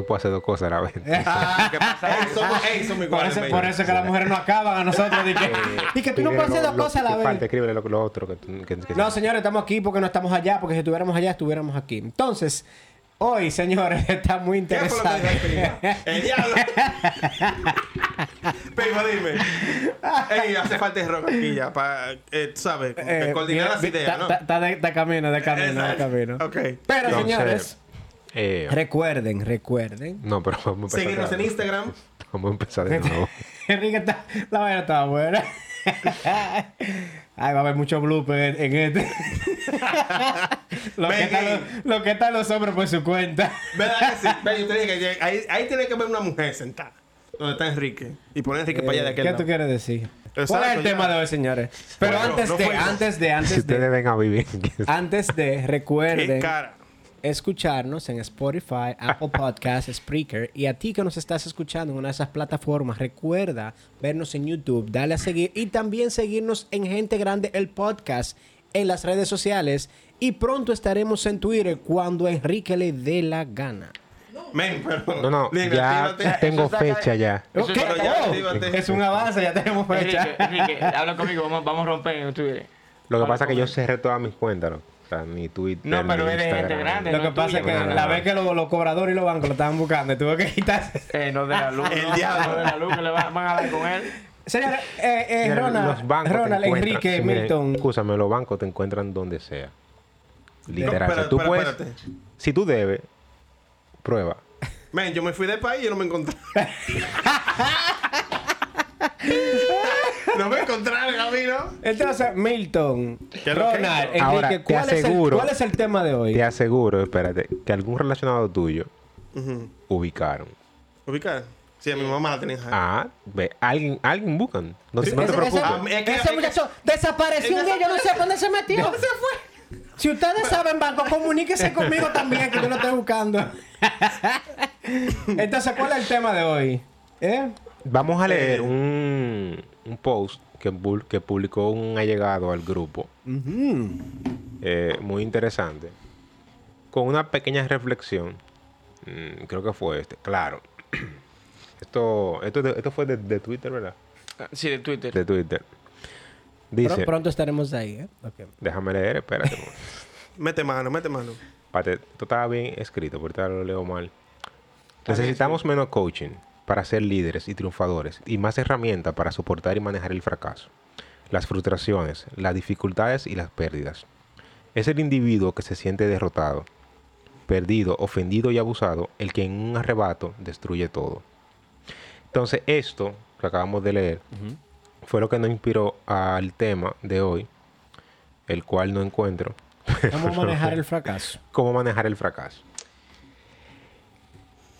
no puedo hacer dos cosas a la vez. ¿qué pasa? Ey, somos, Por eso, por eso que las mujeres no acaban a nosotros. Y que, y que tú no puedes hacer lo- dos lo- cosas a la ¿qué vez. falta? Escribe lo, lo otro que, tú- que, que- No, señores, estamos aquí porque no estamos allá, porque si estuviéramos allá, estuviéramos aquí. Entonces, hoy, señores, está muy ¿Qué fue lo que interesante. el diablo. Primo, dime. Ey, hace falta el rock aquí ya para, eh, tú ¿sabes? Eh, coordinar mira, las ideas, está- ¿no? está- de, de camino, de camino, de Exacto. camino. Ok. Pero, Entonces, señores, eh, recuerden, recuerden. no, pero vamos a empezar. Seguirnos de en. Instagram. Vamos a empezar de nuevo. Enrique está, la vaina estaba buena. Ay, va a haber mucho blooper en, en este. lo, que los, lo que están los hombres por su cuenta. ¿Verdad que sí? Ven, yo te dije que ahí, ahí tiene que haber una mujer sentada. Donde está Enrique. Y poner a Enrique para allá de Eh, aquel ¿Qué lado. tú quieres decir? Exacto, ¿Cuál es el ya. tema de hoy, señores? Pero Bueno, antes no de, antes de, Si antes ustedes de, ven a vivir. antes de, Qué recuerden cara. Escucharnos en Spotify, Apple Podcasts, Spreaker. Y a ti que nos estás escuchando en una de esas plataformas, recuerda vernos en YouTube, dale a seguir y también seguirnos en Gente Grande, el podcast, en las redes sociales. Y pronto estaremos en Twitter cuando a Enrique le dé la gana. Men, pero. No, no, Libre, ya tengo fecha ya. Eso Ok, es Pero ya, oh, actívate. es un avance, ya tenemos fecha. Enrique, Enrique, habla conmigo, vamos, vamos a romper en Twitter. Lo que Habla pasa es que yo cerré todas mis cuentas, ¿no? Ni Twitter, No, pero ni eres gente Instagram. grande. Lo no que pasa es que tuya. la vez que los, los cobradores y los bancos lo estaban buscando, tuvo que quitarse. Eh, no de la luz. El no, diablo. No de la luz que le van, van a dar con él. Señores, eh, eh, Ronald, los Ronald Enrique, Milton. Escúchame, los bancos te encuentran donde sea. Literal. No, O sea, espera, tú puedes, espérate. si tú debes, prueba. Men, yo me fui del país y no me encontré. no me encontré en el camino. Entonces, Milton, Ronald? Enrique, Ahora, te ¿cuál, es el, aseguro- cuál es el tema de hoy? Te aseguro, espérate, que algún relacionado tuyo ubicaron. Ubicar. Sí, a mi mamá la tenía. Ah, ve, alguien, alguien buscan. No, te- no te Ese- preocupes. Ah, es que- ese es que- muchacho desapareció un día, yo no sé dónde se metió. ¿Dónde se fue? Si ustedes saben banco, comuníquese conmigo también, que yo lo estoy buscando. Entonces, ¿cuál es el tema de hoy? ¿Eh? Vamos a leer Eh. un, un post que, que publicó un allegado al grupo. Eh, muy interesante. Con una pequeña reflexión. Mm, creo que fue este. Claro. Esto, esto, de- esto fue de, de Twitter, ¿verdad? Sí, de Twitter. De Twitter. Dice, pronto estaremos ahí, ¿eh? Déjame leer, espérate. Mete mano, mete mano. Espérate, esto estaba bien escrito, ahorita lo leo mal. Necesitamos menos coaching para ser líderes y triunfadores y más herramientas para soportar y manejar el fracaso, las frustraciones, las dificultades y las pérdidas. Es el individuo que se siente derrotado, perdido, ofendido y abusado el que en un arrebato destruye todo. Entonces esto que acabamos de leer fue lo que nos inspiró al tema de hoy, el cual no encuentro. A manejar el fracaso. cómo manejar el fracaso.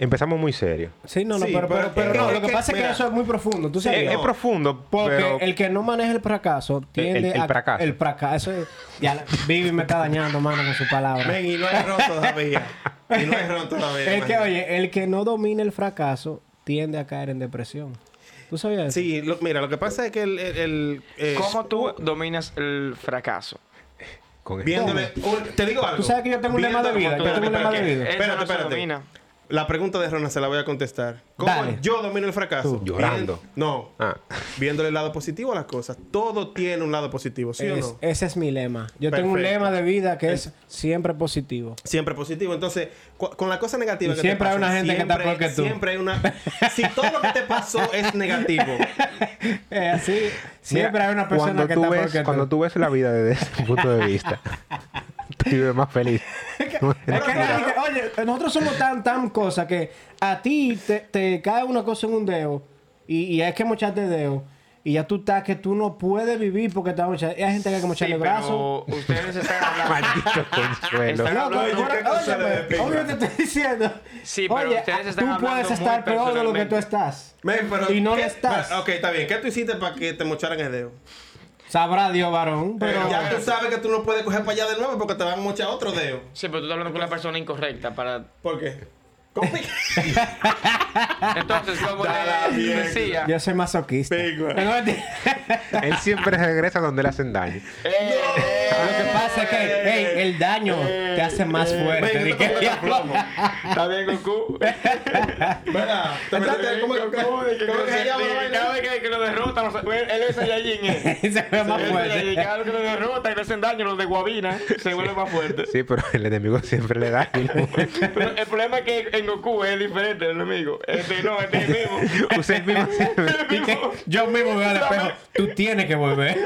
Empezamos muy serio. Sí, no, no, Sí, pero, pero, pero pero es no, lo que pasa es que eso es muy profundo. ¿Tú Es, sabes? es profundo, Porque pero el que no maneja el fracaso tiende El- el a... fracaso. El fracaso. es- Ya, la- Vivi me está dañando, mano, con su palabra. Men, y no hay ron todavía. Y no hay ron todavía. El que, oye, el que no domina el fracaso tiende a caer en depresión. ¿Tú sabías eso? Sí, lo- mira, lo que pasa es que el. el, el, eh, ¿Cómo tú dominas el fracaso? con Viéndole. un- te digo algo. Tú sabes que yo tengo un lema de vida, yo tengo un lema de vida. Eso Espérate, espérate. La pregunta de Ronald se la voy a contestar. ¿Cómo Dale. yo domino el fracaso? Tú. Llorando. Bien- no. Ah. Viéndole el lado positivo a las cosas. Todo tiene un lado positivo, ¿sí o Es- no? Ese es mi lema. Yo tengo un lema de vida que es siempre positivo. Siempre positivo. Entonces, con la cosa negativa Y que siempre te hay una gente que está siempre- peor que tú. Siempre hay una... si todo lo que te pasó es negativo, Es así. Siempre Mira, hay una persona cuando que tú está ves, peor que Cuando tú. tú ves la vida desde ese punto de vista, te vives más feliz. Es que, oye, nosotros somos tan, tan cosas que a ti te, te cae una cosa en un dedo y, y hay que mocharte el dedo. Y ya tú estás que tú no puedes vivir porque te va a mochar. Hay gente que hay que Sí, mocharle brazo. pero ustedes están hablando... Maldito consuelo. Están No, hablando- pero- Oye, pero- ¿qué consuelo óyeme, de pinga? obvio te estoy diciendo. Sí, pero Oye, ustedes están tú hablando puedes muy estar peor de lo que tú estás. Pero Y no ¿qué- lo estás. Ok, está bien. ¿Qué tú hiciste para que te mocharan el dedo? Sabrá Dios, varón. Pero ya tú sabes que tú no puedes coger para allá de nuevo porque te van a mochar otro dedo. Sí, pero tú estás hablando con la persona incorrecta para... ¿Por qué? ¿Cómo que- Entonces, como le decía... yo soy masoquista. Él siempre regresa donde le hacen daño. Eh, Lo que pasa es que hey, el daño te hace más fuerte. Ven, que-. Está bien, Goku. ¿Verdad? ¿Te metiste- ¿Cómo cómo- cómo que se llama? Cada vez que, lo sea, él es Saiyajin. eh. se ve más fuerte. Cada vez que lo derrotan y le hacen daño, los de Guabina, se vuelve más fuerte. Sí, pero el enemigo siempre le da. Pero el problema es que en Goku es diferente el enemigo. Este no, este es el mismo. Usted mismo yo mismo veo al espejo. Tú tienes que volver.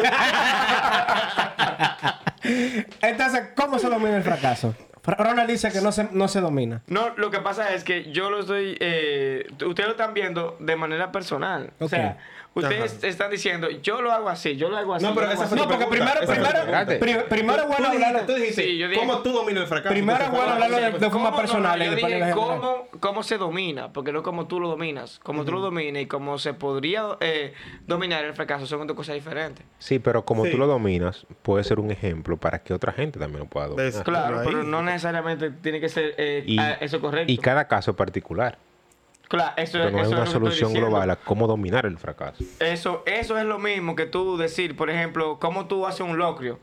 Entonces, ¿cómo se domina el fracaso? Fra- Ronald dice que no se, no se domina. No, lo que pasa es que yo lo estoy. Eh, ustedes lo están viendo de manera personal. O Ok. sea, ustedes están diciendo, yo lo hago así, yo lo hago así. No, pero esa fue No, porque pregunta, primero, primero, primero bueno Tú dijiste- hablarlo. Tú dijiste, Sí, yo dije- ¿cómo tú dominas el fracaso? Primero bueno ¿cómo hablarlo de- de forma. No, personal no, y yo después dije cómo, cómo se domina, porque no como tú lo dominas. Como tú lo dominas y cómo se podría eh, dominar el fracaso son dos cosas diferentes. Sí, pero como Sí. tú lo dominas, puede ser un ejemplo para que otra gente también lo pueda dominar. Claro, pero no necesariamente tiene que ser eh, Y, eso correcto. y cada caso es particular. Claro, eso, Pero no hay eso una es estoy solución global a cómo dominar el fracaso. Eso, eso es lo mismo que tú decir, por ejemplo, cómo tú haces un locrio.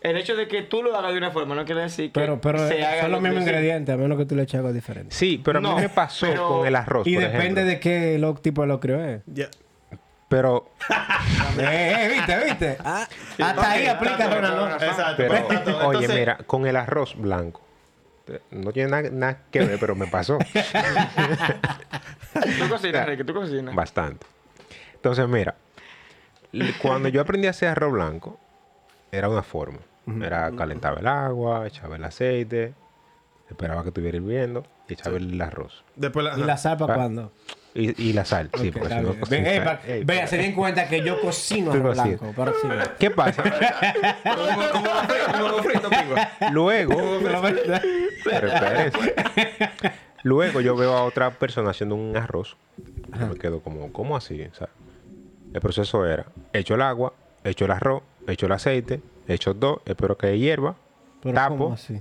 El hecho de que tú lo hagas de una forma no quiere decir que Pero, pero se haga son los mismos ingredientes, a menos que tú le eches algo diferente. Sí, pero a mí me pasó pero- con el arroz, Y por depende ejemplo. de qué lo, tipo de locrio es. Ya. Pero, eh, eh, viste, viste. Ah, hasta ahí aplica está todo, Ronald. ¿no? está Exacto. pero pues, todo. oye, mira, con el arroz blanco. No tiene nada, que ver, pero me pasó Tú cocinas, Ricky, tú cocinas. bastante. Entonces, mira, cuando yo aprendí a hacer arroz blanco, era una forma. Era calentaba el agua, echaba el aceite, esperaba que estuviera hirviendo y echaba el arroz. Después la... ¿Y la sal para cuándo? Y, y la sal, sí, porque si no bien. cocinas- Ve, eh, pa- Ey, Vea, se den cuenta que yo cocino arroz cocinas. blanco. ¿Qué pasa? Luego. Luego yo veo a otra persona haciendo un arroz. Yo me quedo como, ¿cómo así? O sea, el proceso era, echo el agua, echo el arroz, echo el aceite, echo dos, espero que hierva, Pero tapo ¿cómo así?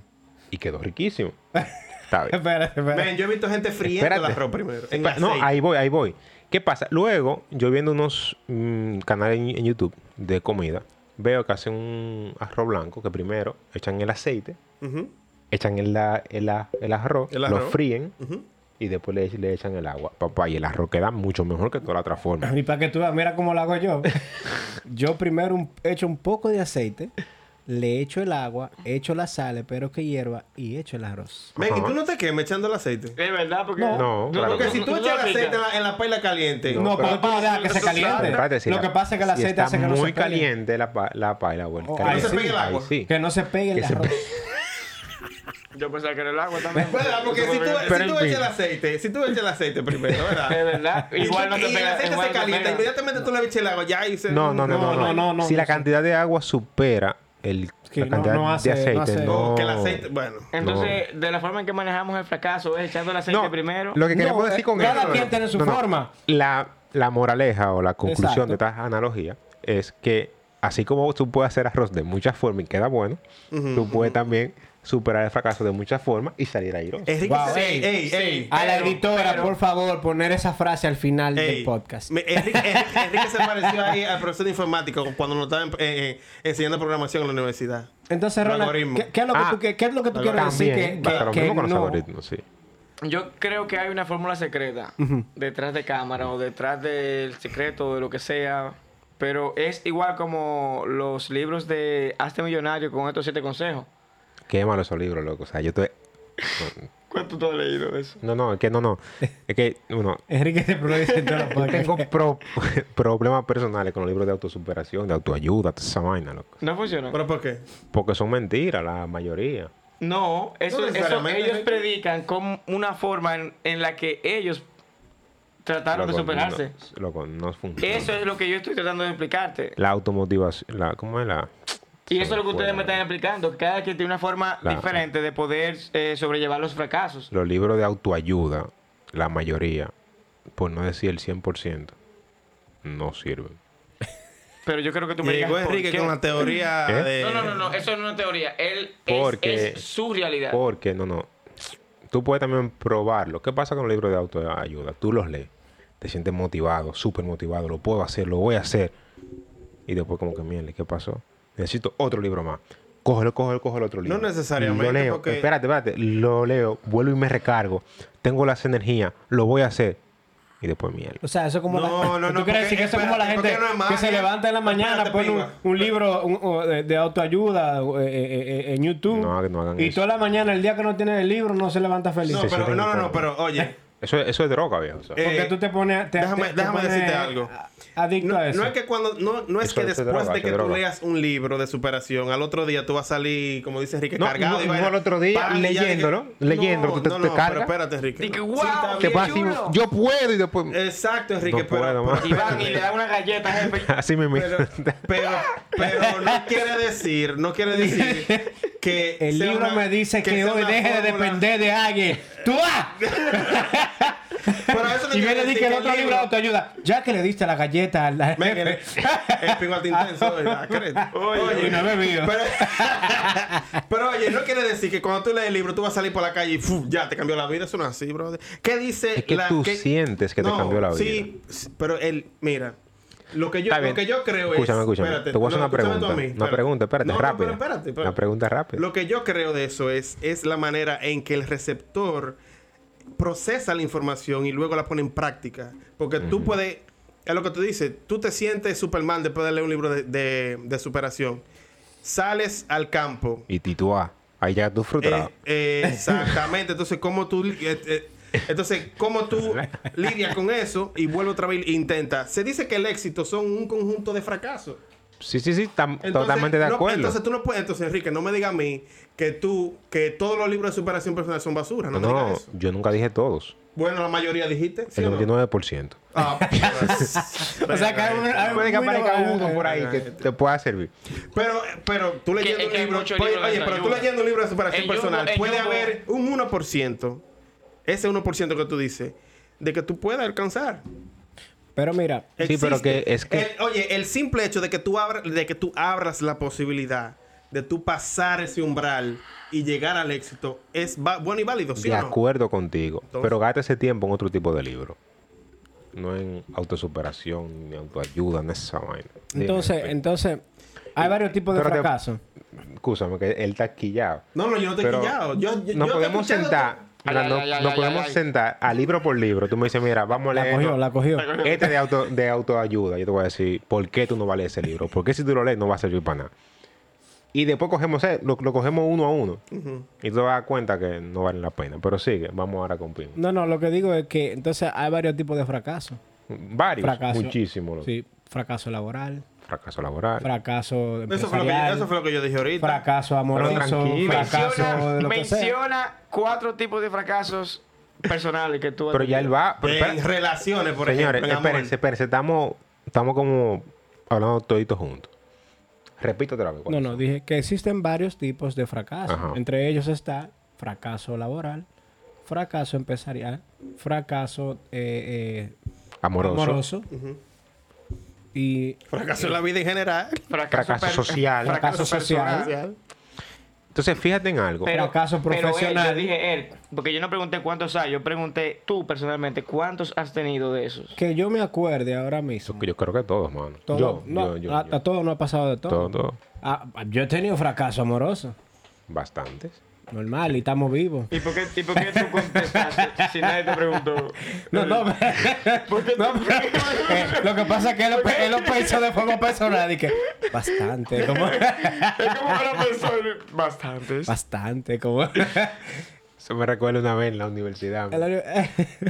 y quedó riquísimo. Está bien. Espérate, espérate. Ven, yo he visto gente friendo el Espérate. arroz primero. En Espera, no, ahí voy, ahí voy. ¿Qué pasa? Luego, yo viendo unos mm, canales en, en YouTube de comida, veo que hacen un arroz blanco que primero echan el aceite, echan el, la- el, arroz, El lo fríen y después le, le echan el agua. Papá, y el arroz queda mucho mejor que toda la otra forma. Y para que tú veas, mira cómo lo hago yo. Yo primero un- echo un poco de aceite, le echo el agua, echo la sal, espero que hierva y echo el arroz. Ven, ¿y tú no te quemes echando el aceite? Es verdad, porque. No, claro Porque que si tú echas el aceite en la, en la paila caliente... No, pero- porque tú no dejas que se caliente. sabe. Espérate, si Lo la- que pasa es que el aceite está hace que no se muy caliente la, la paila, bueno. Oh, caliente. ahí se pegue el agua. Que no se pegue el Que arroz. Yo pensaba que era el agua también. ¿Verdad? Porque si tú, si tú echas el aceite, si tú echas el aceite primero, ¿verdad? Es verdad. Igual no te y el pega. aceite se no calienta, pega. inmediatamente tú le echas el agua, ya y se... No, no, no, no, No, no, no, no, Si no la cantidad de agua supera el, Sí, la cantidad no hace- de aceite, no hace- no... Que el aceite... Bueno. Entonces, de la forma en que manejamos el fracaso es echando el aceite No, primero. Lo que queremos No, decir con cada quien tiene su no, no. forma. La, la moraleja o la conclusión Exacto. de esta analogía es que así como tú puedes hacer arroz de muchas formas y queda bueno, tú puedes también superar el fracaso de muchas formas y salir airoso. Enrique, Wow, ey, ey, A la editora, pero- por favor, poner esa frase al final ey. del podcast. Me- Enrique, Enrique- Enrique se pareció ahí al profesor de informática cuando nos estaba eh, eh, enseñando programación en la universidad. Entonces, Ronald, algoritmos. ¿qué, qué es lo que Ah, tú, qué, qué es lo que tú quieres También, decir? Que, que, los no- algoritmos, sí. Yo creo que hay una fórmula secreta detrás de cámara o detrás del secreto de lo que sea. Pero es igual como los libros de Hazte Millonario con estos siete consejos. Qué malo esos libros, loco. O sea, yo estoy... ¿Cuánto tú has leído de eso? No, no, es que no, no. Es que, uno, Enrique se podcasts. tengo pro- problemas personales con los libros de autosuperación, de autoayuda, toda esa vaina, loco. ¿No funciona? ¿Pero por qué? Porque son mentiras, la mayoría. No, eso, No eso ellos predican como una forma en, en la que ellos trataron de superarse. No, loco, no funciona. Eso es lo que yo estoy tratando de explicarte. La automotivación, la, ¿cómo es la...? Y eso es lo que ustedes me están explicando. Cada quien tiene una forma Claro. diferente de poder eh, sobrellevar los fracasos. Los libros de autoayuda, la mayoría, por no decir el 100%, no sirven. Pero yo creo que tú me digas Llegó Enrique con la teoría ¿Eh? de... No, no, no, no, eso no es una teoría. Él Porque- es, es su realidad. Porque, no, no. Tú puedes también probarlo. ¿Qué pasa con los libros de autoayuda? Tú los lees, te sientes motivado, súper motivado, lo puedo hacer, lo voy a hacer. Y después como que, mierda, ¿qué pasó? Necesito otro libro más. cógelo, cógelo, cógelo el otro libro. No necesariamente, Lo leo. porque- Espérate, espérate. Lo leo, vuelvo y me recargo. Tengo las energías, lo voy a hacer. Y después mierda. O sea, eso es como No, la... no, no, ¿Tú quieres decir que eso es como la gente porque no es que se levanta en la mañana, pone un, libro un- de, de autoayuda eh, eh, eh, en YouTube No, que no hagan y eso. toda la mañana, el día que no tiene el libro, no se levanta feliz? No, pero, no, no, no, pero oye. Eso, es- eso es droga, viejo. o sea. Eh, Porque tú te pones... Te, déjame- te- te pones decirte algo. Adicto No, a eso. no es que cuando no, no es Eso- que es después droga, de que tú droga. leas un libro de superación, al otro día tú vas a salir, como dice Enrique, No, cargado. no, y no al otro día, leyéndolo, No, tú te- no, te no, cargas. pero espérate, Enrique. Sí, wow, está Te así, yo puedo y después... Exacto, Enrique, No pero, puedo. Y van y le dan una galleta, jefe. Así me pero, pero, pero no quiere decir, no quiere decir que El libro me dice que, hoy deje de depender de alguien. ¡Tú ¡ah! Pero eso no Y viene y que el otro libro- de autoayuda. Ya que le diste la galleta al Me- jefe. el intenso, ¿verdad? Y no he bebido. Pero, pero oye, no quiere decir que cuando tú lees el libro tú vas a salir por la calle y ¡fu! ya te cambió la vida. Eso no es así, brother. ¿Qué dice Es que tú sientes que te cambió la Sí, sí, pero él, mira. Lo que yo, lo que yo creo Escúchame, es. escúchame. espérate, Te voy a hacer no, una escúchame pregunta. Una pregunta, espérate, No, no, rápida. pero espérate, espérate. Una pregunta rápida. Lo que yo creo de eso es, es la manera en que el receptor procesa la información y luego la pone en práctica. Porque tú puedes, es lo que tú dices, tú te sientes Superman después de leer un libro de, de- de superación. Sales al campo. Y y tú, ah, ahí ya tú frustrado. Eh, eh, exactamente. Entonces, ¿cómo tú... eh, entonces, ¿cómo tú lidias con eso y vuelve otra vez e intenta? Se dice que el éxito son un conjunto de fracasos. sí, sí, sí, Entonces, totalmente de no, acuerdo. entonces tú no puedes, entonces Enrique, no me digas a mí que tú, que todos los libros de superación personal son basura. No, no, me no, digas eso. yo nunca dije todos. Bueno, la mayoría dijiste. ¿sí El o no? 99%. Ah, O sea, que Puede que aparezca uno por ahí que te pueda servir. Pero, pero tú leyendo un libro, oye, libros de oye, pero tú leyendo un libro de superación personal, puede haber un 1%, ese 1% que tú dices, de que tú puedas alcanzar. Pero mira, Sí, pero que es que- El- oye, el simple hecho de que tú abras, de que tú abras la posibilidad de tú pasar ese umbral y llegar al éxito es bueno y válido, ¿sí de o no? acuerdo contigo. Entonces- pero gasta ese tiempo en otro tipo de libro. No en autosuperación, ni autoayuda, en esa vaina. Entonces, entonces, hay varios tipos de Pero te- fracasos. Escúchame, que él está quillado. No, no, yo no estoy quillado. Yo, yo, nos yo podemos sentar. Ay, mira, ay, no- ay, ay, nos ay, podemos ay. sentar a libro por libro. Tú me dices, mira, vamos a La leer. cogió, la cogió. Este de, auto, de autoayuda. Yo te voy a decir, ¿por qué tú no vales ese libro? Porque si tú lo lees, no va a servir para nada. Y después cogemos, eh, lo, lo cogemos uno a uno. Y tú te vas a dar cuenta que no vale la pena. Pero sigue, vamos ahora con Pino. No, no, lo que digo es que entonces hay varios tipos de fracasos. Varios, Fracaso. muchísimos. loco. Sí, fracaso laboral, Fracaso laboral. fracaso Eso fue, lo que, empresarial, eso fue lo que yo dije ahorita. fracaso amoroso, de Menciona, lo que sea. menciona cuatro tipos de fracasos personales que tú has pero ya él va. pero en espera- relaciones, por Señores, ejemplo. amor. espérense, espérense. Estamos, estamos como hablando toditos juntos. Repito otra vez. No, ¿cuáles no, son? dije que existen varios tipos de fracaso. Ajá. Entre ellos está fracaso laboral, fracaso empresarial, fracaso eh, eh, Amoroso. amoroso y Fracaso en la vida en general. Fracaso per- social. Fracaso social. Social. Entonces, fíjate en algo. Pero, Fracaso pero él, profesional. yo dije él, porque yo no pregunté cuántos hay, yo pregunté tú personalmente, ¿cuántos has tenido de esos? que yo me acuerde ahora mismo. yo creo que todos, mano. Todo, yo, no, yo, yo, a, yo. a todo no ha pasado de todo. Todo, todo. Ah, yo he tenido fracaso amoroso. Bastantes. Normal, y estamos vivos. ¿Y por qué, y por qué tú contestaste si nadie te preguntó? No, no, no, pero, eh, lo que pasa es que él, él lo pensó de forma personal y que bastante, como Es como una persona. Bastantes. bastante, como Eso me recuerda una vez en la universidad.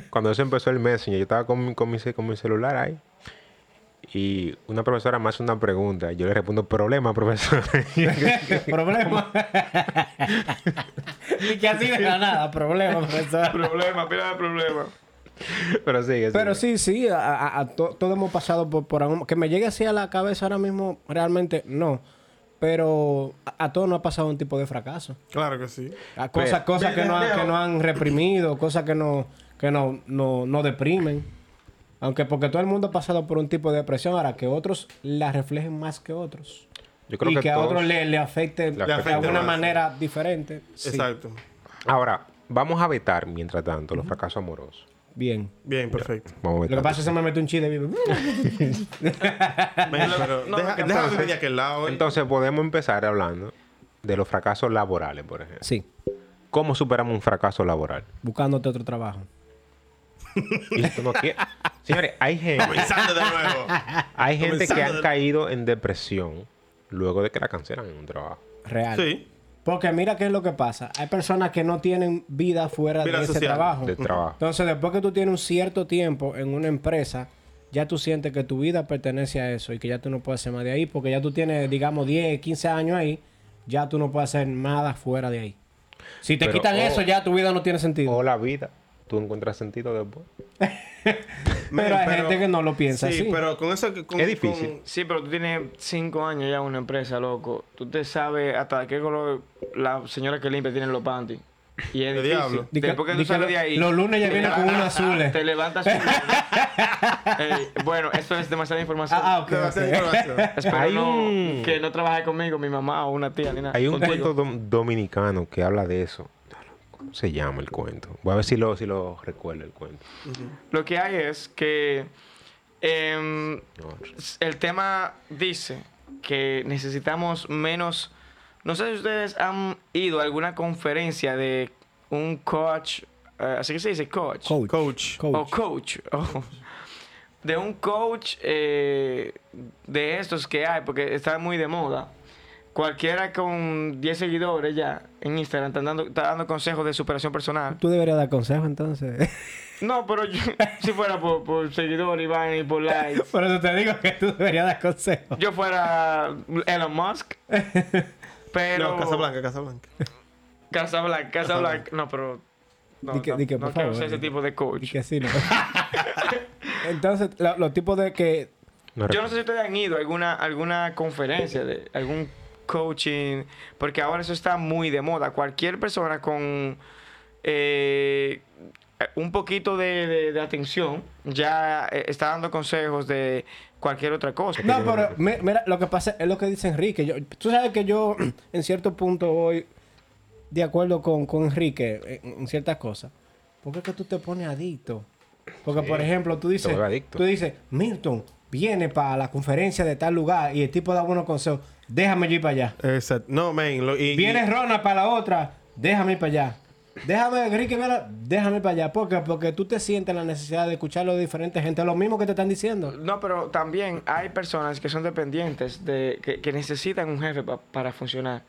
Cuando eso empezó el Messenger, yo estaba con, mi- con, mi, con mi celular ahí. Y una profesora me hace una pregunta. Y yo le respondo, problema, profesor. problema. y que así de la nada, problema, profesor. Problema, pila de problema. Pero sigue, Pero sí, sí, a, a- a to- todos hemos pasado por, por algún... Que me llegue así a la cabeza ahora mismo, realmente no. Pero a, a todos nos ha pasado un tipo de fracaso. Claro que sí. A cosas, Pero- cosas que, no han, que no han reprimido, cosas que no, que no, no, no deprimen. Aunque porque todo el mundo ha pasado por un tipo de depresión, ahora que otros la reflejen más que otros. Yo creo y que, que, a otros le, le afecte de alguna más. manera diferente. Sí. Exacto. Ahora, vamos a vetar, mientras tanto, los fracasos amorosos. Bien. Bien, perfecto. Vamos a Lo que pasa es que se me mete un chile vivo. Venga, pero no, déjame entonces- de aquel lado. Entonces podemos empezar hablando de los fracasos laborales, por ejemplo. Sí, ¿Cómo superamos un fracaso laboral? buscándote otro trabajo. Y tú no quieres- Señores, hay gente, Comenzando de nuevo. hay gente que han de- caído en depresión luego de que la cancelan en un trabajo. Real. Sí. Porque mira qué es lo que pasa. Hay personas que no tienen vida fuera Vida de ese trabajo. De trabajo. Entonces, después que tú tienes un cierto tiempo en una empresa, ya tú sientes que tu vida pertenece a eso y que ya tú no puedes hacer más de ahí, porque ya tú tienes, digamos, 10, 15 años ahí, ya tú no puedes hacer nada fuera de ahí. Si te Pero, quitan oh, eso, ya tu vida no tiene sentido. O la vida. Tú encuentras sentido después. pero hay gente que no lo piensa sí, así. pero con eso que... Con, Es difícil. con- Sí, pero tú tienes cinco años ya en una empresa, loco. Tú te sabes hasta qué color la señora que limpia tiene los panties. Y es ¿De difícil. diablo? Di que- Después que tú sales lo- de ahí... los lunes ya viene con unos azules. Te levantas... Bueno, eso es demasiada información. Ah, ah, ok, Demasiada ok. información. Espero Hay no- un- que no trabaje conmigo, mi mamá o una tía, ni nada. Hay un cuento dom- dominicano que habla de eso. ¿Cómo se llama el cuento? Voy a ver si lo, si lo recuerdo el cuento. Lo que hay es que em, el tema dice que necesitamos menos. No sé si ustedes han ido a alguna conferencia de un coach, eh, así que se dice coach, Coach. Coach. Coach. o coach, de un coach eh, de estos que hay, porque está muy de moda. Cualquiera con 10 seguidores ya en Instagram está dando, está dando consejos de superación personal. Tú deberías dar consejo entonces. No, pero yo, si fuera por, por seguidor y vaina y por likes, Por eso te digo que tú deberías dar consejo. yo fuera Elon Musk. Pero. No, Casablanca, Casablanca. Casablanca, Casablanca. No, pero. No, Di que- no, di que, no por quiero favor, ser ese tipo de coach. que sí, ¿no? Entonces, lo- los tipos de que... no Yo no sé si ustedes han ido a alguna, alguna conferencia de algún coaching, porque ahora eso está muy de moda. Cualquier persona con eh, un poquito de, de- de atención ya eh, está dando consejos de cualquier otra cosa. No, pero mi- mira, lo que pasa es lo que dice Enrique. Yo, tú sabes que yo en cierto punto voy de acuerdo con, con Enrique en, en ciertas cosas. Porque es que tú te pones adicto. Porque, por ejemplo, tú dices, tú dices, Milton, viene para la conferencia de tal lugar y el tipo da buenos consejos. Déjame yo ir para allá. Exacto. No, man. Lo, y, Viene y- Rona para la otra, déjame ir para allá. Déjame, Enrique, mira, déjame ir para allá. ¿Por qué? Porque tú te sientes la necesidad de escucharlo de diferentes gente, lo mismo que te están diciendo. No, pero también hay personas que son dependientes de que, que necesitan un jefe pa- para funcionar.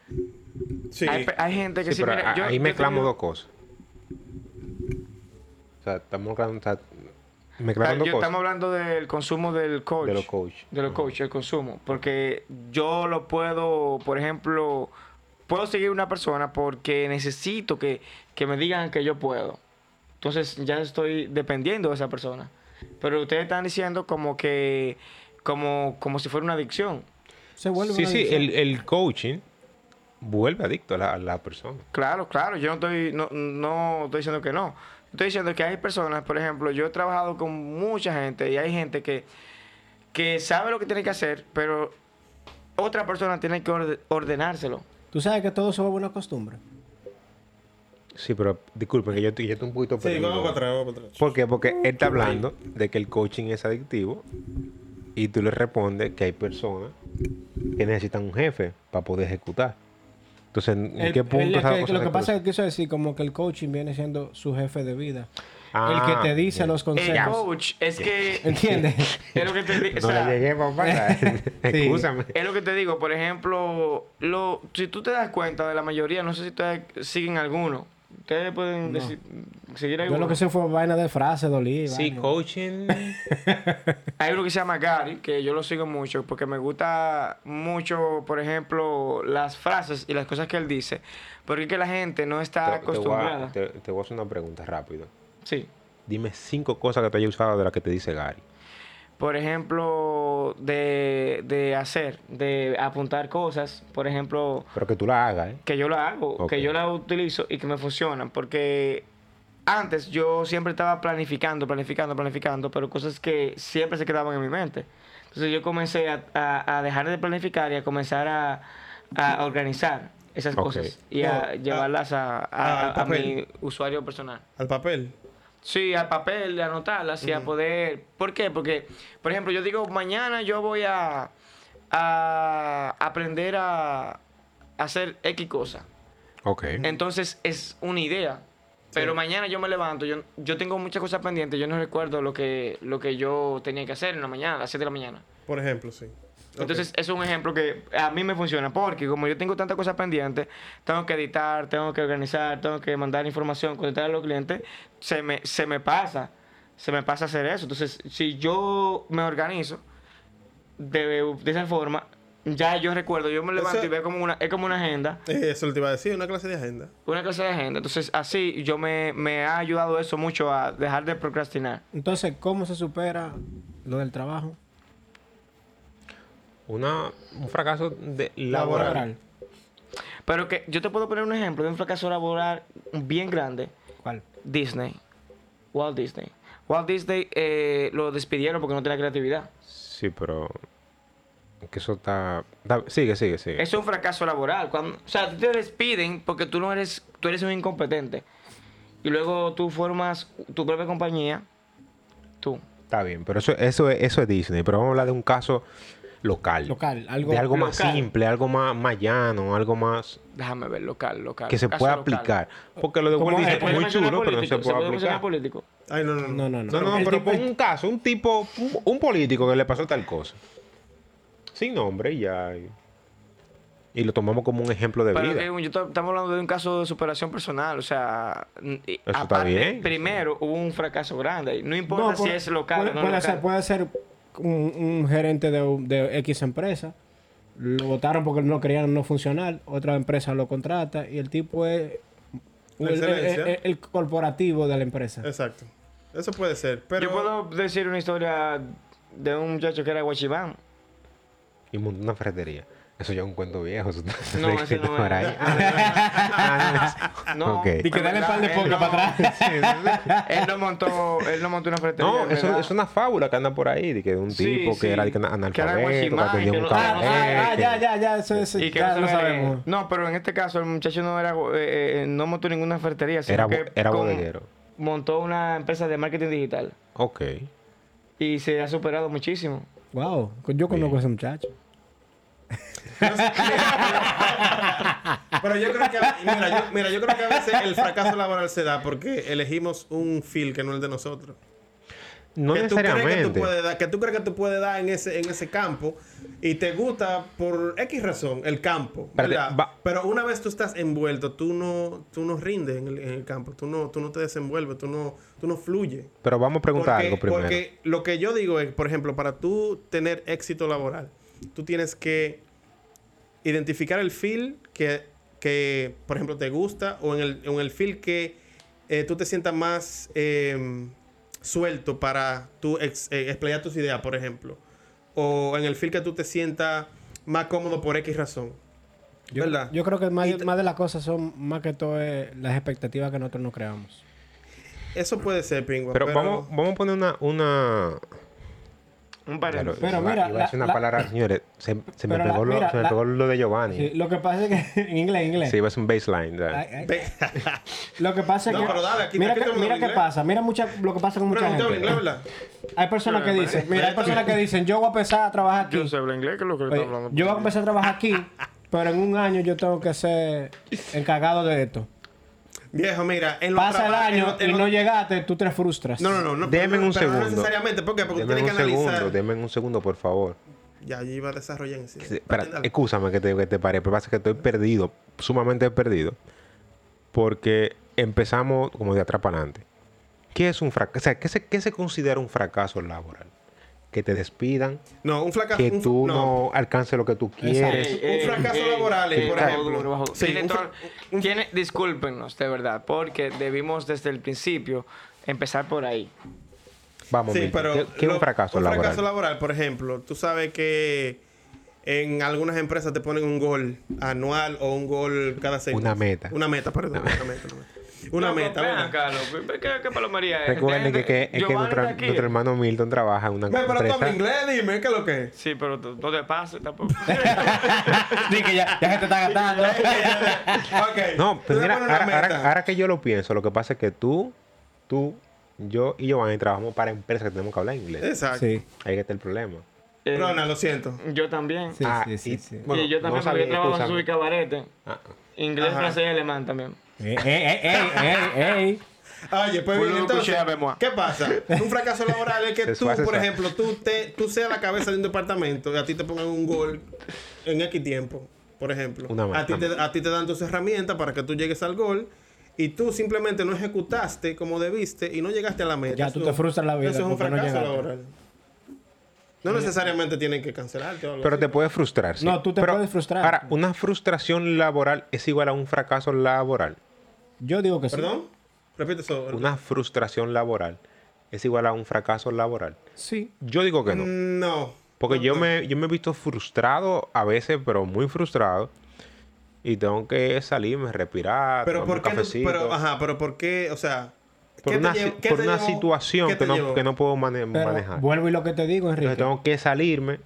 Sí. Hay, hay gente que Sí, sí, pero mira, a- yo- ahí yo mezclamos tengo- dos cosas. O sea, estamos o sea, mezclando yo- cosas. estamos hablando del consumo del coach. De los coach. De los coach, el consumo. Porque yo lo puedo, por ejemplo, puedo seguir una persona porque necesito que, que me digan que yo puedo. Entonces ya estoy dependiendo de esa persona. Pero ustedes están diciendo como que, como, como si fuera una adicción. Se vuelve Sí, una sí, adicción. el, el coaching vuelve adicto a la, a la persona. Claro, claro, yo no estoy, no, no estoy diciendo que no. Estoy diciendo que hay personas, por ejemplo, yo he trabajado con mucha gente y hay gente que, que sabe lo que tiene que hacer, pero otra persona tiene que orde- ordenárselo. Tú sabes que todo se vuelve una costumbre. Sí, pero disculpen que yo, estoy- yo estoy un poquito Sí, perdido. vamos para atrás, vamos para atrás. ¿Por qué? Porque él está hablando de que el coaching es adictivo y tú le respondes que hay personas que necesitan un jefe para poder ejecutar. Entonces, ¿en El- qué el- punto el- esa que- cosa lo que pasa es que quiso decir como que el coaching viene siendo su jefe de vida. Ah, el que te dice bien. los El consejos. coach es que... ¿Entiendes? Es lo que te digo. No llegué, papá. Excúsame. Es lo que te digo, por ejemplo, lo, si tú te das cuenta de la mayoría, no sé si ustedes siguen alguno. Ustedes pueden No. decir- seguir Yo alguno. lo que sé fue vaina de frase, dolí. Sí, vaina. coaching. Hay uno que se llama Gary, que yo lo sigo mucho porque me gusta mucho, por ejemplo, las frases y las cosas que él dice. Porque es que la gente no está te, te voy a, acostumbrada. te- te voy a hacer una pregunta rápido. Sí. Dime cinco cosas que te haya usado de las que te dice Gary. Por ejemplo, de, de hacer, de apuntar cosas. Por ejemplo, Pero que tú la hagas, ¿eh? que yo la hago, que yo la utilizo y que me funcionan. Porque antes yo siempre estaba planificando, planificando, planificando, pero cosas que siempre se quedaban en mi mente. Entonces yo comencé a, a- a dejar de planificar y a comenzar a, a organizar esas cosas y a llevarlas a, a- mi usuario personal. Al papel. Sí, al papel, a anotarlas y a poder... ¿Por qué? Porque, por ejemplo, yo digo, mañana yo voy a, a aprender a, hacer X cosa. Ok. Entonces es una idea. Pero mañana yo me levanto, yo, yo tengo muchas cosas pendientes, yo no recuerdo lo que, lo que yo tenía que hacer en la mañana, a las 7 de la mañana. Por ejemplo, sí. Entonces, es un ejemplo que a mí me funciona porque como yo tengo tantas cosas pendientes, tengo que editar, tengo que organizar, tengo que mandar información, contestar a los clientes, se me, se me pasa, se me pasa hacer eso. Entonces, si yo me organizo de, de esa forma, ya yo recuerdo, yo me levanto Eso- y veo como una, es como una agenda, Eh, Eso te iba a decir, una clase de agenda. una clase de agenda. Entonces, así yo me, me ha ayudado eso mucho a dejar de procrastinar. Entonces, ¿cómo se supera lo del trabajo Una, un fracaso de laboral. laboral? Pero que yo te puedo poner un ejemplo de un fracaso laboral bien grande. ¿Cuál? Disney. Walt Disney. Walt Disney eh, lo despidieron porque no tenía creatividad. Sí, pero... Que eso está... Sigue, sigue, sigue. Eso es un fracaso laboral. Cuando, o sea, te despiden porque tú no eres, tú eres un incompetente. Y luego tú formas tu propia compañía. Tú. Está bien, pero eso, eso, es, eso es Disney. Pero vamos a hablar de un caso local. Local, algo de algo más local. simple, algo más, más llano, algo más Déjame ver, local, local. que se pueda local. aplicar. Porque lo de ¿Cómo Walt es? Disney ¿Se es puede muy chulo, pero no se político? puede aplicar. político? Ay, no, no, no. No, no, no. No, no, El pero pon un caso, un tipo, un, un político que le pasó tal cosa. Sin nombre y ya. Y, lo tomamos como un ejemplo de Pero vida. que yo estamos hablando de un caso de superación personal, o sea, n- y está aparte, bien. primero hubo un fracaso grande, no importa No, si puede- es local puede, o no puede local. ser, puede ser un, un gerente de, de X empresa. Lo votaron porque no querían no funcionar. Otra empresa lo contrata y el tipo es La el, el- excelencia. el- el corporativo de la empresa. Exacto. Eso puede ser. Pero Yo puedo decir una historia de un muchacho que era guachibán. Y montó una ferretería. Eso ya es un cuento viejo. eso No, ese no es. era ahí. Ah, No. Y que dale ¿verdad? par de poca no- para atrás. Él no montó, él no montó una ferretería. No, eso es una fábula que anda por ahí. De que de un Sí, tipo sí. que era analfabeto, que que un no- Ah, cabaret. ya, ya, ya. Eso, eso, Y que ya no lo sabemos. No, pero en este caso el muchacho no era eh, eh, no montó ninguna ferretería, sino Era, era con- bodeguero. montó una empresa de marketing digital Ok. y se ha superado muchísimo. Wow, yo conozco a ese muchacho. Pero yo creo que mira, yo, mira, yo creo que a veces el fracaso laboral se da porque elegimos un feel que no es el de nosotros. No que tú crees que tú necesariamente. puedes dar, que tú crees que tú puedes dar en ese, en ese campo y te gusta por X razón el campo, ¿verdad? Pero una vez tú estás envuelto, tú no, tú no rindes en el, en el campo, tú no, tú no te desenvuelves, tú no, tú no fluyes. Pero vamos a preguntar porque, algo primero. porque lo que yo digo es, por ejemplo, para tú tener éxito laboral, tú tienes que identificar el feel que, que por ejemplo, te gusta o en el, en el feel que eh, tú te sientas más eh, suelto para tú ex- eh, explayar tus ideas, por ejemplo. O en el feel que tú te sientas más cómodo por X razón. Yo, ¿Verdad? yo creo que más, más de las cosas son más que todo es las expectativas que nosotros nos creamos. Eso puede ser, Pingua. Pero, vamos, vamos a poner una. una... Un Claro, paréntesis. Pero iba- mira, iba a decir una la- palabra, señores. Se, se me, Pero la- pegó, lo, mira, se me la- pegó lo de Giovanni. Sí, lo que pasa es que en inglés, en inglés. Sí, iba a ser un baseline. Lo que pasa es No, que. pero dale, aquí- mira que- mira qué pasa. Mira mucha, lo que pasa con mucha Pero gente. inglés. Hay personas que Pero, dicen, mira, hay personas que dicen, yo voy a empezar a trabajar aquí. Yo sé hablar inglés, que es lo que está hablando. yo voy a empezar a trabajar aquí, pero en un año yo tengo que ser encargado de esto. Viejo, mira, en los Pasa el en año en y los- no llegaste, tú te frustras. No, no, no. no Deme pero no- un pero no segundo. necesariamente. ¿Por qué? Porque Deme tienes un que analizar. segundo, deme un segundo, por favor. Ya, yo iba a desarrollar en sí. Sí, Espera, escúchame que te, que te pare, pero pasa que estoy perdido, sumamente perdido. Porque empezamos como de atrás para adelante. ¿Qué es un fracaso? O sea, ¿qué se, qué se considera un fracaso laboral? Que te despidan, No, un fracaso. que un- tú no. no, alcances lo que tú quieres. un fracaso laboral, ey, por ejemplo. Sí, Tiene un todo- fra- tiene- discúlpenos, de verdad, porque debimos desde el principio empezar por ahí. Vamos, Sí, Milton, pero. ¿qué, qué es lo- un fracaso un laboral? fracaso laboral, por ejemplo, tú sabes que en algunas empresas te ponen un gol anual o un gol cada seis Una meses. meta. Una meta, perdón. Una meta, una meta. Una Loco, meta, ven acá. ¿Qué, qué palomería es? Recuerden que, que- es que nuestro, hermano Milton trabaja en una Ve, pero tú empresa. hablas inglés, dime, ¿qué es lo que es? Sí, pero tú- no te pases tampoco. Sí, que ya, ya se te está gastando. ok. No, pues mira, ahora, ahora- meta. ahora que yo lo pienso, lo que pasa es que tú, tú, yo y Giovanni trabajamos para empresas que tenemos que hablar inglés. Exacto. Sí. Ahí está el problema. Eh, lo siento. Yo también. Sí, Ah, sí, sí, y- sí. Bueno, y yo no también, porque yo trabajo en su cabarete. Ah, Inglés, Ajá. francés y alemán también. Ey, ey, ey, ey, ey. Oye, pues bien, entonces. ¿qué pasa? Un fracaso laboral es que tú, por ejemplo, tú, te, tú seas la cabeza de un departamento y a ti te pongan un gol en X tiempo, por ejemplo. Una más, a, ti te, a ti te dan tus herramientas para que tú llegues al gol y tú simplemente no ejecutaste como debiste y no llegaste a la meta. Ya, tú te frustras la vida Eso es un no fracaso laboral. No necesariamente tienen que cancelarte o Pero así. te puede frustrar. sí. No, tú te Pero, puedes frustrar. Ahora, una frustración laboral es igual a un fracaso laboral. Yo digo que sí. ¿Perdón? Repite eso. Una frustración laboral es igual a un fracaso laboral. Sí. Yo digo que no. No. Porque No, yo no. me, yo me he visto frustrado a veces, pero muy frustrado. Y tengo que salirme, respirar, Pero tomarme ¿por un qué? cafecito. pero, ajá, pero ¿por qué? O sea... por ¿qué una, qué por situación qué que no, llevó? que no puedo mane- Pero manejar. vuelvo y lo que te digo, Enrique. Entonces tengo que salirme,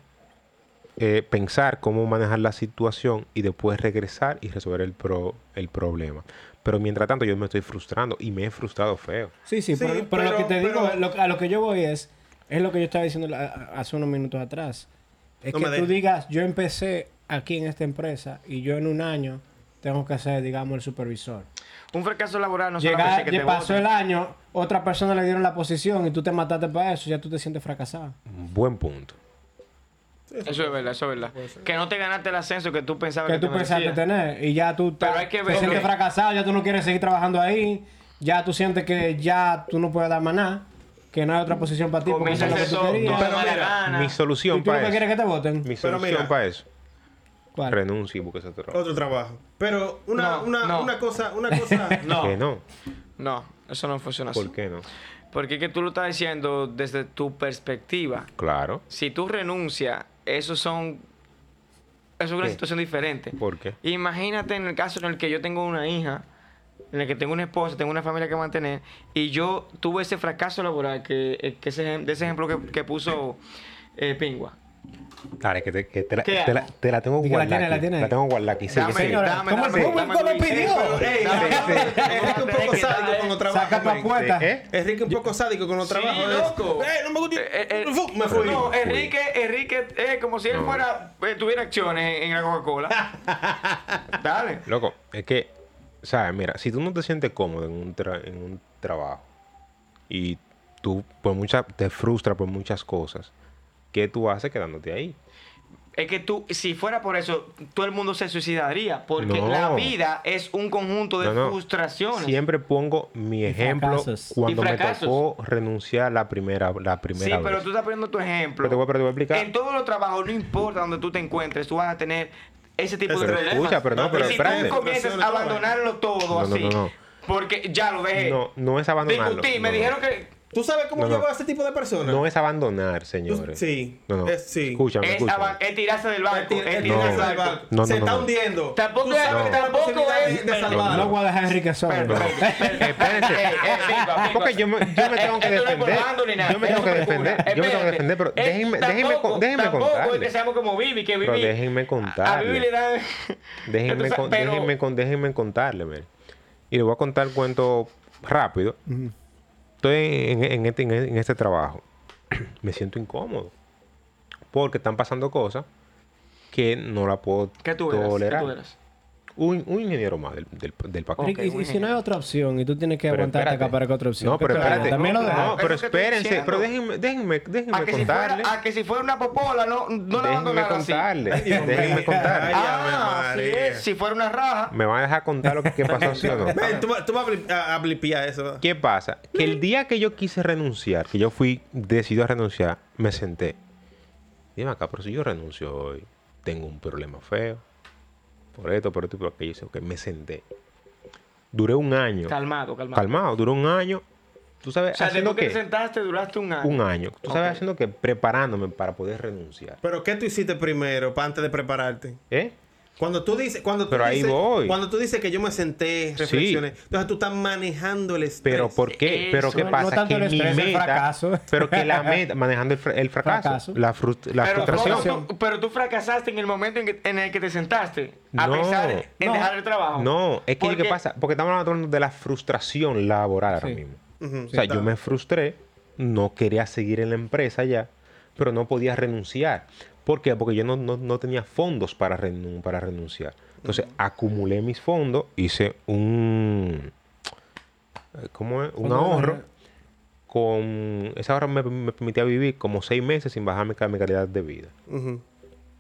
eh, pensar cómo manejar la situación y después regresar y resolver el, pro- el problema. Pero mientras tanto yo me estoy frustrando y me he frustrado feo. Sí, sí, Sí, pero, pero lo que te digo, lo- a lo que yo voy es, es lo que yo estaba diciendo hace unos minutos atrás. Es No que tú dejes. digas, yo empecé aquí en esta empresa y yo en un año tengo que ser, digamos, el supervisor. Un fracaso laboral no Llegar, que te pasó voten. el año, otra persona le dieron la posición y tú te mataste para eso, ya tú te sientes fracasado. Buen punto. Eso es verdad, eso es verdad. Que no te ganaste el ascenso que tú pensabas Que que, tú te pensaste tener y ya tú Pero hay que te sientes fracasado, ya tú no quieres seguir trabajando ahí, ya tú sientes que ya tú no puedes dar más nada, que no hay otra posición para ti porque eso es lo que tú querías. Pero mira. Mi ¿Y solución para quieres eso. que te voten? Mi solución para eso. ¿Cuál? Renuncio y busque ese trabajo. Otro trabajo. Pero una, No, una, no. una cosa, una cosa. No. Que no. No, eso no funciona así. ¿Por qué no? Porque es que tú lo estás diciendo desde tu perspectiva. Claro. Si tú renuncias, eso son... Eso es una ¿Qué? situación diferente. ¿Por qué? Imagínate en el caso en el que yo tengo una hija, en el que tengo una esposa, tengo una familia que mantener, y yo tuve ese fracaso laboral, que, eh, que ese, de ese ejemplo que, que puso eh, Pingua. Dale, que te, que te la, ¿Qué te la- te la tengo que la guardada. tiene, la aquí. tiene. La tengo guardada aquí. Sí, Dame, sí. dame, ¿Cómo el dame, dame lo tu- pidió? Dame, Enrique dame, un poco sádico cuando trabaja. Saca pa' men. puerta. ¿Eh? Enrique un poco sádico con los Sí, trabajos. es, loco. "Eh, no me gusta. Eh, eh, eh, me fui. No, Enrique, Enrique, eh, como si él fuera, eh, tuviera acciones en la Coca-Cola. Dale. Loco, es que, ¿sabes? Mira, si tú no te sientes cómodo en un, tra- en un trabajo y tú por mucha, te frustras por muchas cosas, ¿qué tú haces quedándote ahí? Es que tú, si fuera por eso, todo el mundo se suicidaría. Porque No. la vida es un conjunto de No, no. frustraciones. Siempre pongo mi ejemplo cuando me tocó renunciar la primera, la primera Sí, vez. pero tú estás poniendo tu ejemplo. Pero te voy, pero te voy a explicar. En todos los trabajos, no importa donde tú te encuentres, tú vas a tener ese tipo Pero de problemas. escucha, pero no, pero y si espérate. tú comienzas a abandonarlo todo No, no, así, no, no. porque ya lo dejé. No, no es abandonarlo. Discutí, me dijeron que ¿Tú sabes cómo No, no. llevo a ese tipo de personas? No es abandonar, señores. Sí. No, no. Es, sí. Escúchame, es, escúchame. aba- es tirarse del barco. Es ti- es es tirarse del barco. barco. No, no, Se no, está no. hundiendo. Tampoco es- tampoco es- de pero- salvarlo. No voy a dejar a Enrique solo. Pero- pero- pero- Espérense. Porque yo me, yo me tengo que defender. Yo me tengo que defender. Yo me tengo que defender, pero déjenme, déjenme, déjenme tampoco es que seamos como Vivi, que Pero Vivi. déjenme A contarle. Vivi le dan. Déjenme, pero- contarle. Y le voy a contar el cuento rápido. Estoy en, en este, en, este trabajo. me siento incómodo. Porque están pasando cosas que no la puedo ¿Qué tú eras? ¿Qué tolerar. tú? Un, un ingeniero más del, del, del paquete. Y- si no hay otra opción y tú tienes que Pero aguantarte espérate. acá para que otra opción. No, ¿qué pero espérate. También lo No, pero lo que estoy espérense. Pero déjenme, déjenme, déjenme A que, si contarle. fuera, a que si fuera una popola, no, no la déjenme así. contarle. Déjenme contarle. Ay, Ah, así es. Si fuera una raja. ¿Me van a dejar contar lo que, qué pasó, sí o no? Ven, tú, tú vas a blip- a, a blipear eso. ¿Qué pasa? Que el día que yo quise renunciar, que yo fui decidido a renunciar, me senté. Dime acá, pero si yo renuncio hoy, tengo un problema feo. Por esto, por esto y por aquello. Dice, ok, me senté. Duré un año. Calmado, calmado. Calmado, duró un año. ¿Tú sabes O sea, haciendo que qué? te sentaste, duraste un año. Un año. ¿Tú sabes haciendo qué? Preparándome para poder renunciar. Pero ¿qué tú hiciste primero para antes de prepararte? ¿Eh? Cuando tú dices, cuando tú Pero ahí dices, voy. cuando tú dices que yo me senté, Sí. reflexioné, entonces tú estás manejando el estrés. Pero ¿por qué? Pero ¿qué no pasa? tanto que el mi estrés, el fracaso. pero que la meta, manejando el, el fracaso, Fracaso. la, frust- la pero, frustración. tú, pero tú fracasaste en el momento en, que- en el que te sentaste. A No, pensar en no. dejar el trabajo. No, es que Porque- ¿qué pasa? Porque estamos hablando de la frustración laboral ahora Sí. mismo. O sea, sí, yo me frustré, no quería seguir en la empresa ya, pero no podía renunciar. ¿Por qué? Porque yo no, no- no tenía fondos para, renun- para renunciar. Entonces, acumulé mis fondos, hice un... eh, ¿Cómo es? Un ahorro. Con... Ese ahorro me, me permitía vivir como seis meses sin bajar mi, mi calidad de vida. Ujú.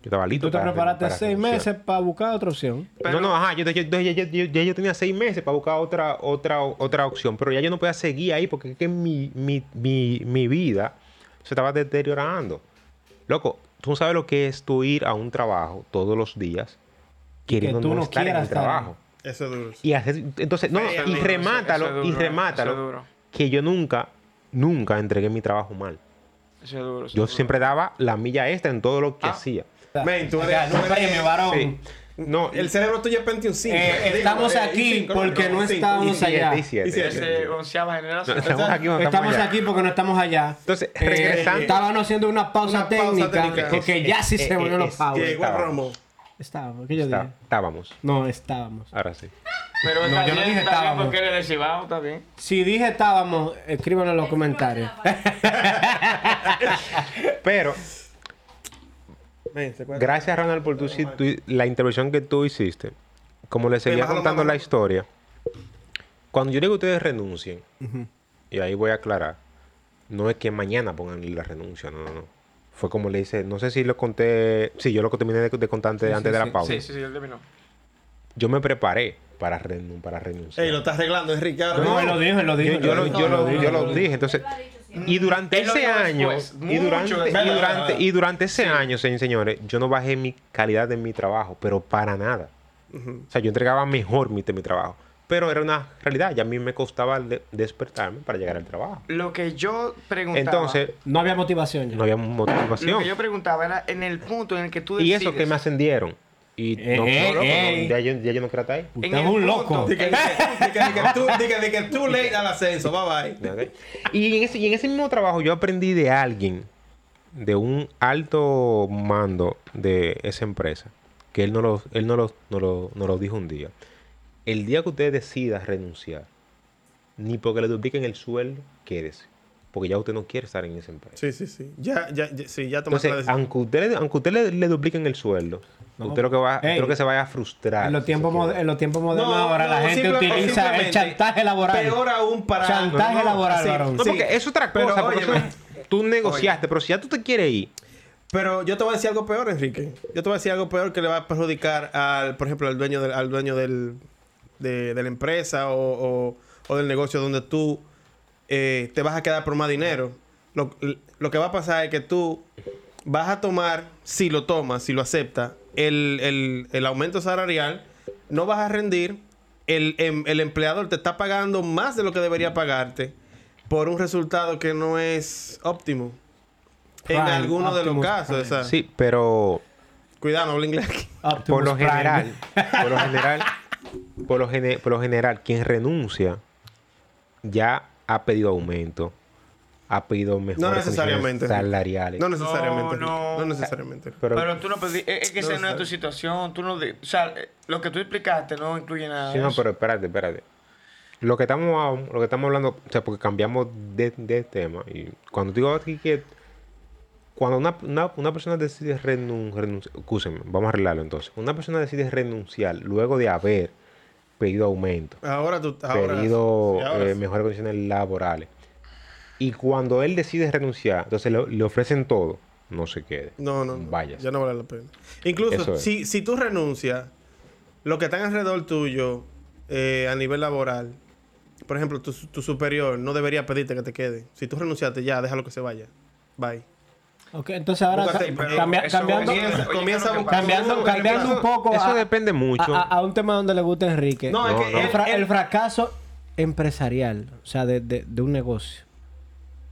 Yo estaba listo Tú te para- preparaste para seis renunciar. meses para buscar otra opción. no, no, ajá, yo, yo- yo- yo- yo- ya yo tenía seis meses para buscar otra, otra, otra opción, pero ya yo no podía seguir ahí porque es que mi, mi, mi, mi vida se estaba deteriorando. Loco, tú no sabes lo que es tú ir a un trabajo todos los días queriendo tú no no estar en el estar trabajo. Eso es duro. Y hacer, entonces, no, y duro, remátalo, eso y remátalo, que yo nunca, nunca entregué mi trabajo mal. Eso es duro. eso Yo siempre daba la milla extra en todo lo que Ah. hacía. Men, tú eres- tú eres- premio, varón. Sí. No, El cerebro tuyo es Pentium 5. Eh, estamos aquí porque no estábamos allá. y siete, y siete. Ese onceava generación. No, estamos aquí, no Estamos allá. aquí porque no estamos allá. Entonces, Eh, regresando. estábamos haciendo una pausa, Una pausa técnica, porque ya sí Eh, se eh, volvió eh, los powers. Llegó romo. Estábamos, ¿qué yo Está- dije? estábamos. No, estábamos. Ahora sí. Pero No, yo no dije estábamos. porque eres de Cibao, está bien. Si dije estábamos, escríbanlo en los comentarios. Pero, Gracias, Ronald, por tu, tu- la intervención que tú hiciste. Como les seguía contando la historia, cuando yo digo que ustedes renuncien, y ahí voy a aclarar, no es que mañana pongan la renuncia, no, no, no. Fue como le hice, no sé si lo conté, sí, yo lo terminé de, de contar antes, Sí, antes sí, de sí. la pausa. Sí, sí, sí, él terminó. Yo me preparé para, renun- para renunciar. Ey, lo estás arreglando, Enrique. No, mismo. él lo dijo, él lo dijo. yo, yo lo, yo lo- yo lo dije, entonces, y durante lo ese año, y durante, y durante, y durante ese año, se- señores, yo no bajé mi calidad de mi trabajo, pero para nada. O sea, yo entregaba mejor mi, de mi trabajo. Pero era una realidad, y a mí me costaba de- despertarme para llegar al trabajo. Lo que yo preguntaba. Entonces, No había motivación ya. no había Lo motivación. que yo preguntaba era en el punto en el que tú Y decides. eso que me ascendieron. Y Eh, no, eh, no, loco, no, eh. ya, yo, ya yo no quiero estar ahí. Usted es un loco. Di que, tú, late al ascenso. Bye bye. Y en, ese, y en ese mismo trabajo yo aprendí de alguien, de un alto mando de esa empresa, que él no lo, él no lo, no lo, no lo dijo un día. El día que usted decida renunciar, ni porque le dupliquen el sueldo, quédese. Porque ya usted no quiere estar en esa empresa. Sí, sí, sí. Ya, ya, ya- sí, ya tomaste la Entonces, decisión. aunque usted, le- aunque usted le, le dupliquen el sueldo, No. usted lo que va, Ey. lo que se vaya a frustrar. En los tiempos, en los tiempos modernos No, ahora la no, gente utiliza el chantaje laboral. Peor aún para... Chantaje laboral, sí, varón. No, sí. porque es otra Pero, cosa. porque óyeme, eso tú negociaste, pero si ya tú te quieres ir, Pero yo te voy a decir algo peor, Enrique. Yo te voy a decir algo peor que le va a perjudicar al, por ejemplo, al dueño del, al dueño del, de, de la empresa o, o- o del negocio donde tú eh, te vas a quedar por más dinero. Lo, lo que va a pasar es que tú vas a tomar, si lo tomas, si lo aceptas, el, el- el aumento salarial, no vas a rendir, el, em- el empleador te está pagando más de lo que debería pagarte por un resultado que no es óptimo. En Prime, algunos de los casos, Prime. o sea, sí, pero Cuidado, no hablo inglés. Optimus por lo Prime. general, por lo general, por lo, gene- por lo general, quien renuncia ya ha pedido aumento, ha pedido mejores No necesariamente. salariales. No necesariamente. No, No, no. necesariamente. pero, Pero tú no pedí, es, es que No, esa no es tu situación, tú no, o sea, eh, lo que tú explicaste no incluye nada. sí, no, pero espérate, espérate. Lo que estamos, lo que estamos hablando, o sea, porque cambiamos de, de tema. Y cuando digo aquí que cuando una, una, una persona decide renun- renunciar, escúchenme, vamos a arreglarlo entonces. Una persona decide renunciar luego de haber pedido aumento, Ahora tú. Ahora, pedido sí, ahora eh, sí. mejores condiciones laborales. Y cuando él decide renunciar, entonces le, le ofrecen todo, no se quede. No, no. no. Vaya. Ya no vale la pena. Incluso, es. si, si tú renuncias, lo que están alrededor tuyo eh, a nivel laboral, por ejemplo, tu, tu superior no debería pedirte que te quede. Si tú renunciaste, ya, déjalo que se vaya. Bye. Ok, entonces ahora Búscate- ca- pero cambia- eso- cambiando, cambiando, cambiando un poco Eso a, depende mucho. a- a un tema donde le gusta a Enrique. No, No, es que no. el, fra- fracaso empresarial, o sea, de, de- de un negocio.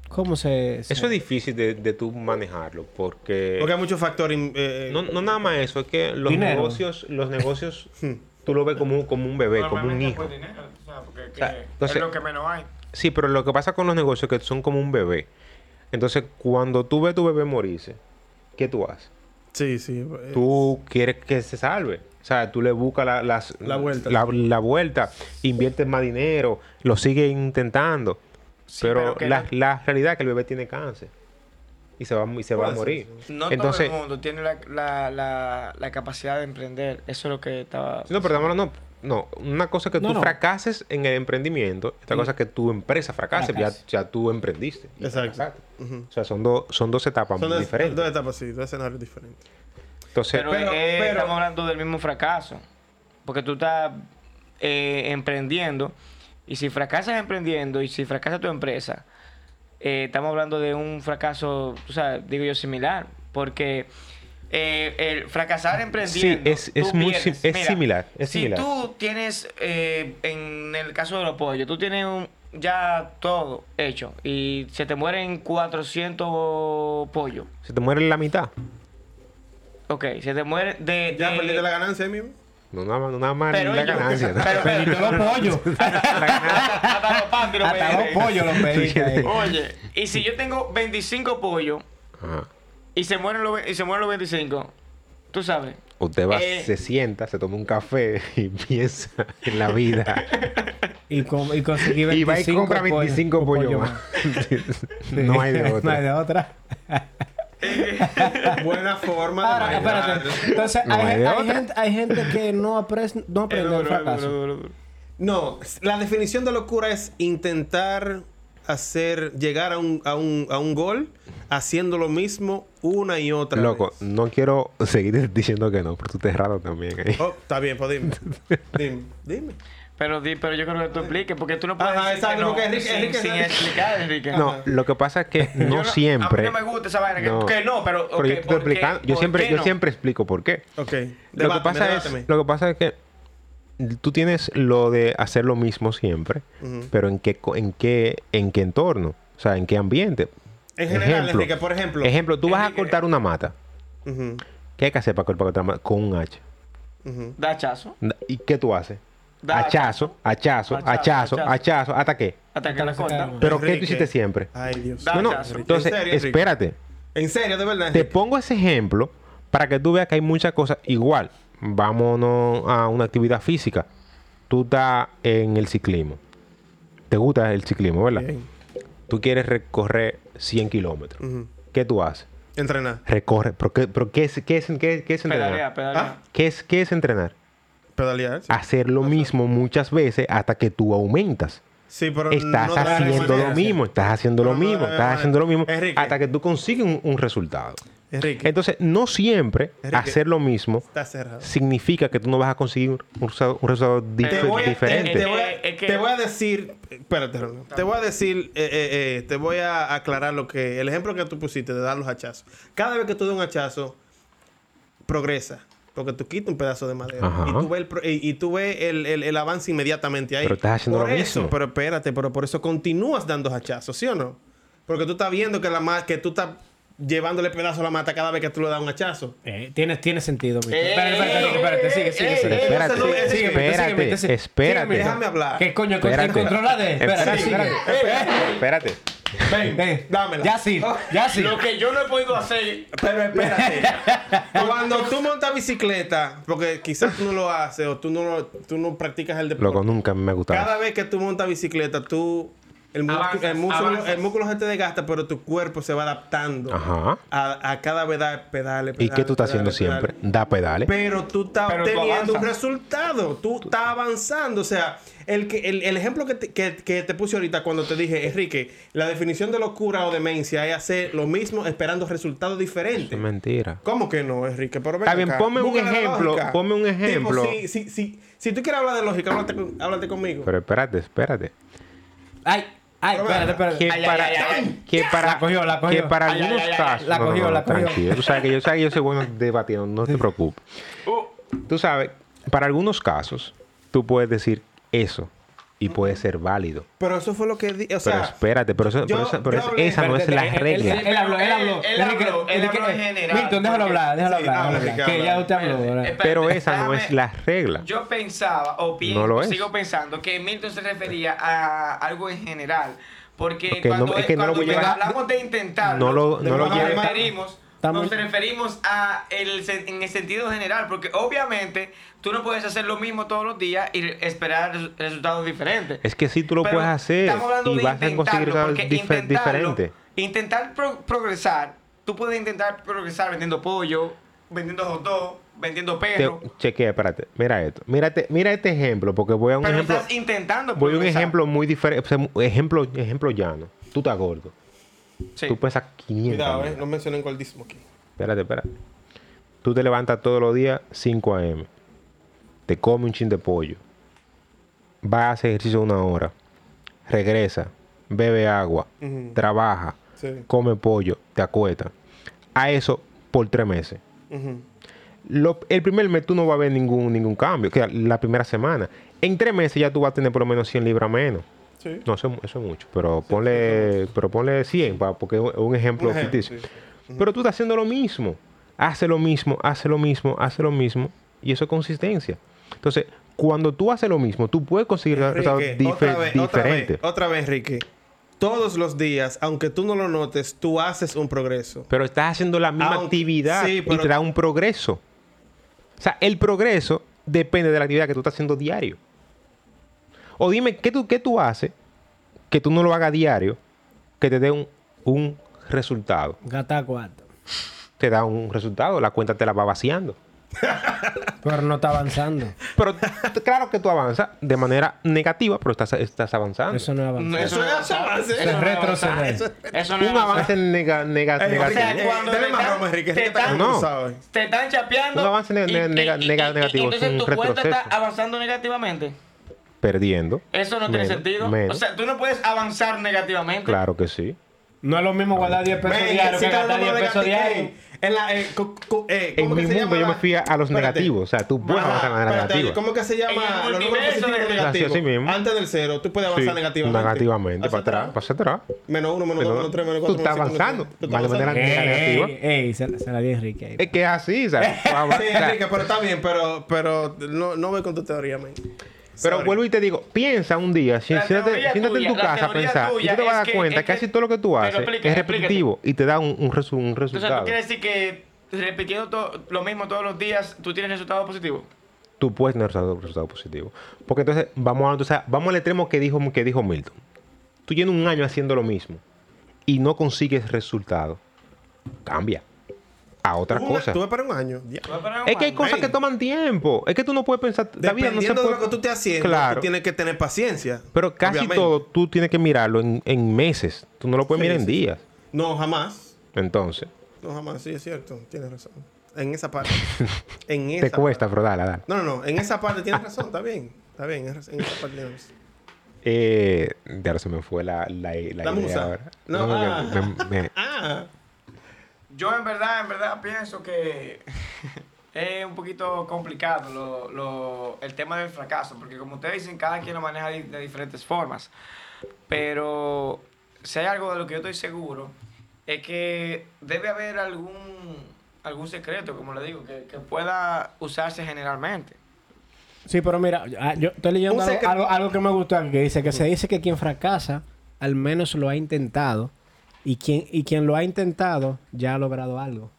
¿Cómo se...? se- Eso es difícil de, de tú manejarlo, porque... Porque hay muchos factores. eh, No, no nada más eso, es que los Dinero. negocios, los negocios, tú lo ves como, un- como un bebé, como un hijo. dinero, o sea, porque sea, que entonces- es lo que menos hay. Sí, pero lo que pasa con los negocios es que son como un bebé. Entonces, cuando tú ves tu bebé morirse, ¿qué tú haces? Sí, sí. eh, Tú quieres que se salve. O sea, tú le buscas la, las- La vuelta. La, la vuelta, inviertes más dinero, lo sigues intentando. Sí, pero la, no- la realidad es que el bebé tiene cáncer. y se va, y se va a morir. No Entonces, todo el mundo tiene la, la, la, la capacidad de emprender. Eso es lo que estaba... no, pero estamos hablando- no, una cosa es que No, tú no. fracases en el emprendimiento, otra cosa es que tu empresa fracase, ya, tú emprendiste. Exacto. Ujú. O sea, son, dos son dos etapas Son muy dos, diferentes. dos etapas, sí, dos escenarios diferentes. Entonces, Pero, Pero- eh, pero- estamos hablando del mismo fracaso. Porque tú estás eh, emprendiendo. Y si fracasas emprendiendo y si fracasa tu empresa, eh, estamos hablando de un fracaso, tú sabes, digo yo, similar. Porque eh, el fracasar emprendiendo. Sí, es- es muy sim- es similar, es si similar. tú tienes, eh, en el caso de los pollos, tú tienes un- ya todo hecho y se te mueren 400 pollos. se te muere la mitad. Ok, se te muere de. ¿Ya de- perdiste la ganancia ahí mismo? No nada más, no nada más Pero ni la ganancia. pero- Pediste los pollos. Hasta los los Hasta los pollos los pediste ahí. Oye, y si yo tengo 25 pollos Ajá. Y se mueren los, y se mueren los 25, tú sabes. Usted va, Eh. se sienta, se toma un café y piensa en la vida. Y, com- y conseguí 25 y va y compra pollos. 25 pollos más. no hay de No hay de otra. otra. Buena forma de Ahora, manejar. espérate. Entonces, No hay, hay de hay otra. gente, hay gente que no, apres- no aprende del fracaso. No, la definición de locura es intentar hacer, llegar a un, a un, a un gol haciendo lo mismo una y otra Loco, vez. no quiero seguir diciendo que no, pero tú te raro también ahí. Oh, está bien, pues dime. Dime, dime. Pero, di- pero yo creo que tú expliques, porque tú no puedes Ajá, decir que exacto, no porque Enrique- sin, Enrique- sin explicar, Enrique. No, lo que pasa es que no, siempre. A mí no me gusta esa vaina. que- No. Que, no, pero. Yo explicando. Yo ¿Por siempre, yo siempre explico por qué. Ok. Lo que, pasa es, lo que pasa es que tú tienes lo de hacer lo mismo siempre, pero en qué, co- en qué, en qué entorno, o sea, en qué ambiente. En general, Enrique, por ejemplo. Ejemplo, tú vas a Enrique- cortar una mata. ¿Qué hay que hacer para cortar una mata? Con un hacha. Da hachazo. ¿Y qué tú haces? Da Hachazo, hachazo, Hachazo, hachazo, hachazo. hachazo, ¿hasta qué? Hasta que la corta. Pero ¿qué tú Enrique. hiciste siempre? Ay, Dios. Da No, no, hachazo. entonces, ¿En serio, Enrique? espérate. En serio, de verdad. Te Enrique? pongo ese ejemplo para que tú veas que hay muchas cosas igual. Vámonos a una actividad física. Tú estás en el ciclismo. Te gusta el ciclismo, ¿verdad? Bien. Tú quieres recorrer 100 kilómetros. ¿Qué tú haces? Entrenar. Recorre. ¿Pero qué, pero qué es, qué es, qué- qué es entrenar? Pedalea, pedalea. Ah. ¿Qué es, ¿Qué es entrenar? Pedalear. Sí, Hacer lo mismo muchas veces hasta que tú aumentas. Sí, pero Estás no haciendo lo mismo, estás haciendo lo No, mismo, estás haciendo lo mismo hasta que tú consigues un, un resultado. Enrique, Entonces, no siempre Enrique. hacer lo mismo significa que tú no vas a conseguir un, un resultado, un resultado dif- Te voy, a, diferente. te- te voy a- Es que- te voy a decir, espérate, Ronald. te voy a decir, eh, eh, eh, te voy a aclarar lo que, el ejemplo que tú pusiste de dar los hachazos. Cada vez que tú das un hachazo, progresa. Porque tú quitas un pedazo de madera. Ajá. Y tú ves, el, pro- y, y tú ves el, el- el avance inmediatamente ahí. Pero estás haciendo por lo eso, mismo. Pero espérate, pero por eso continúas dando hachazos, ¿sí o no? Porque tú estás viendo que, la que tú estás llevándole pedazo a la mata cada vez que tú le das un hachazo. Eh, tiene, tiene sentido. Eh, Espérate, espérate, espérate, sigue, sigue, eh, sigue. Espérate, Ese no es- Sigue, espérate, sigue, Micho, sigue. espérate. Déjame hablar. ¿Qué coño? Espérate. Espérate, Espérate, espérate. espérate. Espérate. Ven, ven. Dámela. Ya sí, ya sí. Lo que yo no he podido hacer. Pero espérate. Cuando tú montas bicicleta, porque quizás tú no lo haces o tú no, tú no practicas el deporte. Loco, nunca me ha gustado. Cada vez que tú montas bicicleta, tú. El, músculo- Avanzas, el, músculo, el músculo se te desgasta, pero tu cuerpo se va adaptando Ajá. a, a cada vez dar pedales. ¿Y qué tú estás haciendo pedales, siempre? pedales. Da pedales. Pero tú estás obteniendo un resultado. Tú estás avanzando. O sea, el, que, el, el ejemplo que te, que, que te puse ahorita cuando te dije, Enrique, la definición de locura o demencia es hacer lo mismo esperando resultados diferentes. Es mentira. ¿Cómo que no, Enrique? Pero ven Está bien, acá. ponme un ejemplo, ponme un ejemplo. Tipo, si, si, si, si tú quieres hablar de lógica, háblate, háblate conmigo. Pero espérate, espérate. Ay, ay, espérate, espérate. Que Ay, para, ay, ay, que para, La cogió, la cogió. que para Ay, algunos ay, ay, casos. la cogió, la cogió. Tranquilo. Tú sabes que yo, sabes que yo soy bueno debatiendo, no te preocupes. Uh, Tú sabes, para algunos casos, tú puedes decir eso y puede ser válido. Pero eso fue lo que di. O Pero sea, espérate, pero, eso- yo- pero esa, pero hablé- esa no es la regla. Él, él habló, él habló. Él habló, él habló en general, Milton, déjalo porque- hablar, déjalo Sí, hablar. habla, Que ya usted habló. Espérate, Pero esa no déjame- es la regla. Yo pensaba, o pienso, No lo sigo pensando que Milton se refería a algo en general. Porque no- cuando, es que no lo cuando voy a llevar- hablamos de intentarlo, No lo- no lo lleve- referimos, nos referimos a el, en el sentido general. Porque obviamente tú no puedes hacer lo mismo todos los días y esperar resu- resultados diferentes. Es que sí tú lo Pero puedes hacer y vas a conseguir resultados dif- diferentes. Intentar pro- progresar tú puedes intentar progresar vendiendo pollo, vendiendo hot dog, vendiendo perro. Te- chequea, espérate. Mira esto. Mírate, mira este ejemplo, porque voy a un pero ejemplo. estás intentando Voy a un progresar. ejemplo muy diferente. ejemplo, ejemplo llano. Tú estás gordo. Sí. Tú pesas 500. Cuidado, eh. No mencionen gordismo aquí. Espérate, espérate. Tú te levantas todos los días 5 a.m. Te comes un chin de pollo. Vas a hacer ejercicio una hora. Regresa. Bebe agua. Trabaja. Sí. Come pollo. Te acuestas. A eso por tres meses. Lo- el primer mes tú no vas a ver ningún, ningún cambio. Que la primera semana. En tres meses ya tú vas a tener por lo menos 100 libras menos. Sí. No, eso, es- eso es mucho. Pero ponle, pero ponle 100, pa- porque es un- ejemplo Un ejemplo, ficticio. sí. Pero tú estás haciendo lo mismo. Hace lo mismo, hace lo mismo, hace lo mismo. Y eso es consistencia. Entonces, cuando tú haces lo mismo, tú puedes conseguir resultados dife- otra vez, otra vez, diferentes. otra vez, Enrique. Todos los días, aunque tú no lo notes, tú haces un progreso. Pero estás haciendo la misma Aunque- actividad sí, y te da un progreso. O sea, el progreso depende de la actividad que tú estás haciendo diario. O dime, ¿qué tú, qué tú haces que tú no lo hagas diario que te dé un, un resultado? Gata cuarto. Te da un resultado, la cuenta te la va vaciando. Pero no está avanzando. Pero claro que tú avanzas de manera negativa, pero estás, estás avanzando. Eso no es eso no es avance. Eso es retroceder. Eso Eso no es un avance nega- nega- Ey, O sea, negativo. cuando te más están- broma, Enrique. te Enrique está están- No. eh. Te están chapeando. Un avance ne- y- ne- y- nega- y- nega- y- negativo, es Entonces un tu cuenta está avanzando negativamente. Perdiendo. Eso no tiene Menos, sentido. menos. O sea, tú no puedes avanzar negativamente. Claro que sí. No es lo mismo guardar 10 pesos diarios que gastar lo 10 vamos a pesos diarios. Ey, En la, eh, eh, En ¿cómo mi que se mundo llama yo me fui a, a los Espérate. negativos. O sea, tú puedes Ajá, avanzar en la espérate, negativa. ¿Cómo que se En llama? Los números positivos negativos. Así mismo. Antes del cero, tú puedes avanzar Sí, negativamente. Negativamente, para atrás, para atrás. Menos uno, menos dos, menos tres, menos tú cuatro. estás menos cinco, avanzando. Tú estás avanzando. Negativa. ey, se, la di Enrique. ahí. Es que es así, ¿sabes? Sí, O sea, Enrique, pero está bien, pero, pero no, no voy con tu teoría, man. Pero Sorry. vuelvo y te digo, piensa un día, siéntate, siéntate en tu casa a pensar y tú te vas a dar cuenta que casi todo lo que tú haces explícate, es repetitivo y te da un, un, resu- un O sea, resultado. tú quieres decir que repitiendo lo mismo todos los días, tú tienes resultados positivos. Tú puedes tener resultados resultado positivo. Porque entonces, vamos, a, entonces, vamos al extremo que dijo, que dijo Milton. Tú tienes un año haciendo lo mismo y no consigues resultado. Cambia a otra cosa. Tú vas para un año. Ya. Es que hay cosas Man. que toman tiempo. Es que tú no puedes pensar. La vida no se Dependiendo puede... de lo que tú estés haciendo, Claro. tú tienes que tener paciencia. Pero casi obviamente. todo tú tienes que mirarlo en, en meses. Tú no lo puedes Sí, mirar en sí, días. No, jamás. Entonces, No, jamás. Sí, es cierto. Tienes razón. En esa parte. en esa te cuesta, pero dale, dale. No, no, no. En esa parte tienes razón. Está bien. Está bien. En esa parte tienes razón. Eh, de ahora se me fue la, la, la, La idea musa. ahora. No, que ah. me- me- Ah. Yo en verdad, en verdad pienso que es un poquito complicado lo, lo- el tema del fracaso, porque como ustedes dicen, cada quien lo maneja de, de diferentes formas. Pero si hay algo de lo que yo estoy seguro, es que debe haber algún, algún secreto, como le digo, que, que pueda usarse generalmente. Sí, pero mira, ah, yo estoy leyendo algo, algo, algo que me gustó aquí, que dice que se dice que quien fracasa al menos lo ha intentado y quien, y quien lo ha intentado ya ha logrado algo.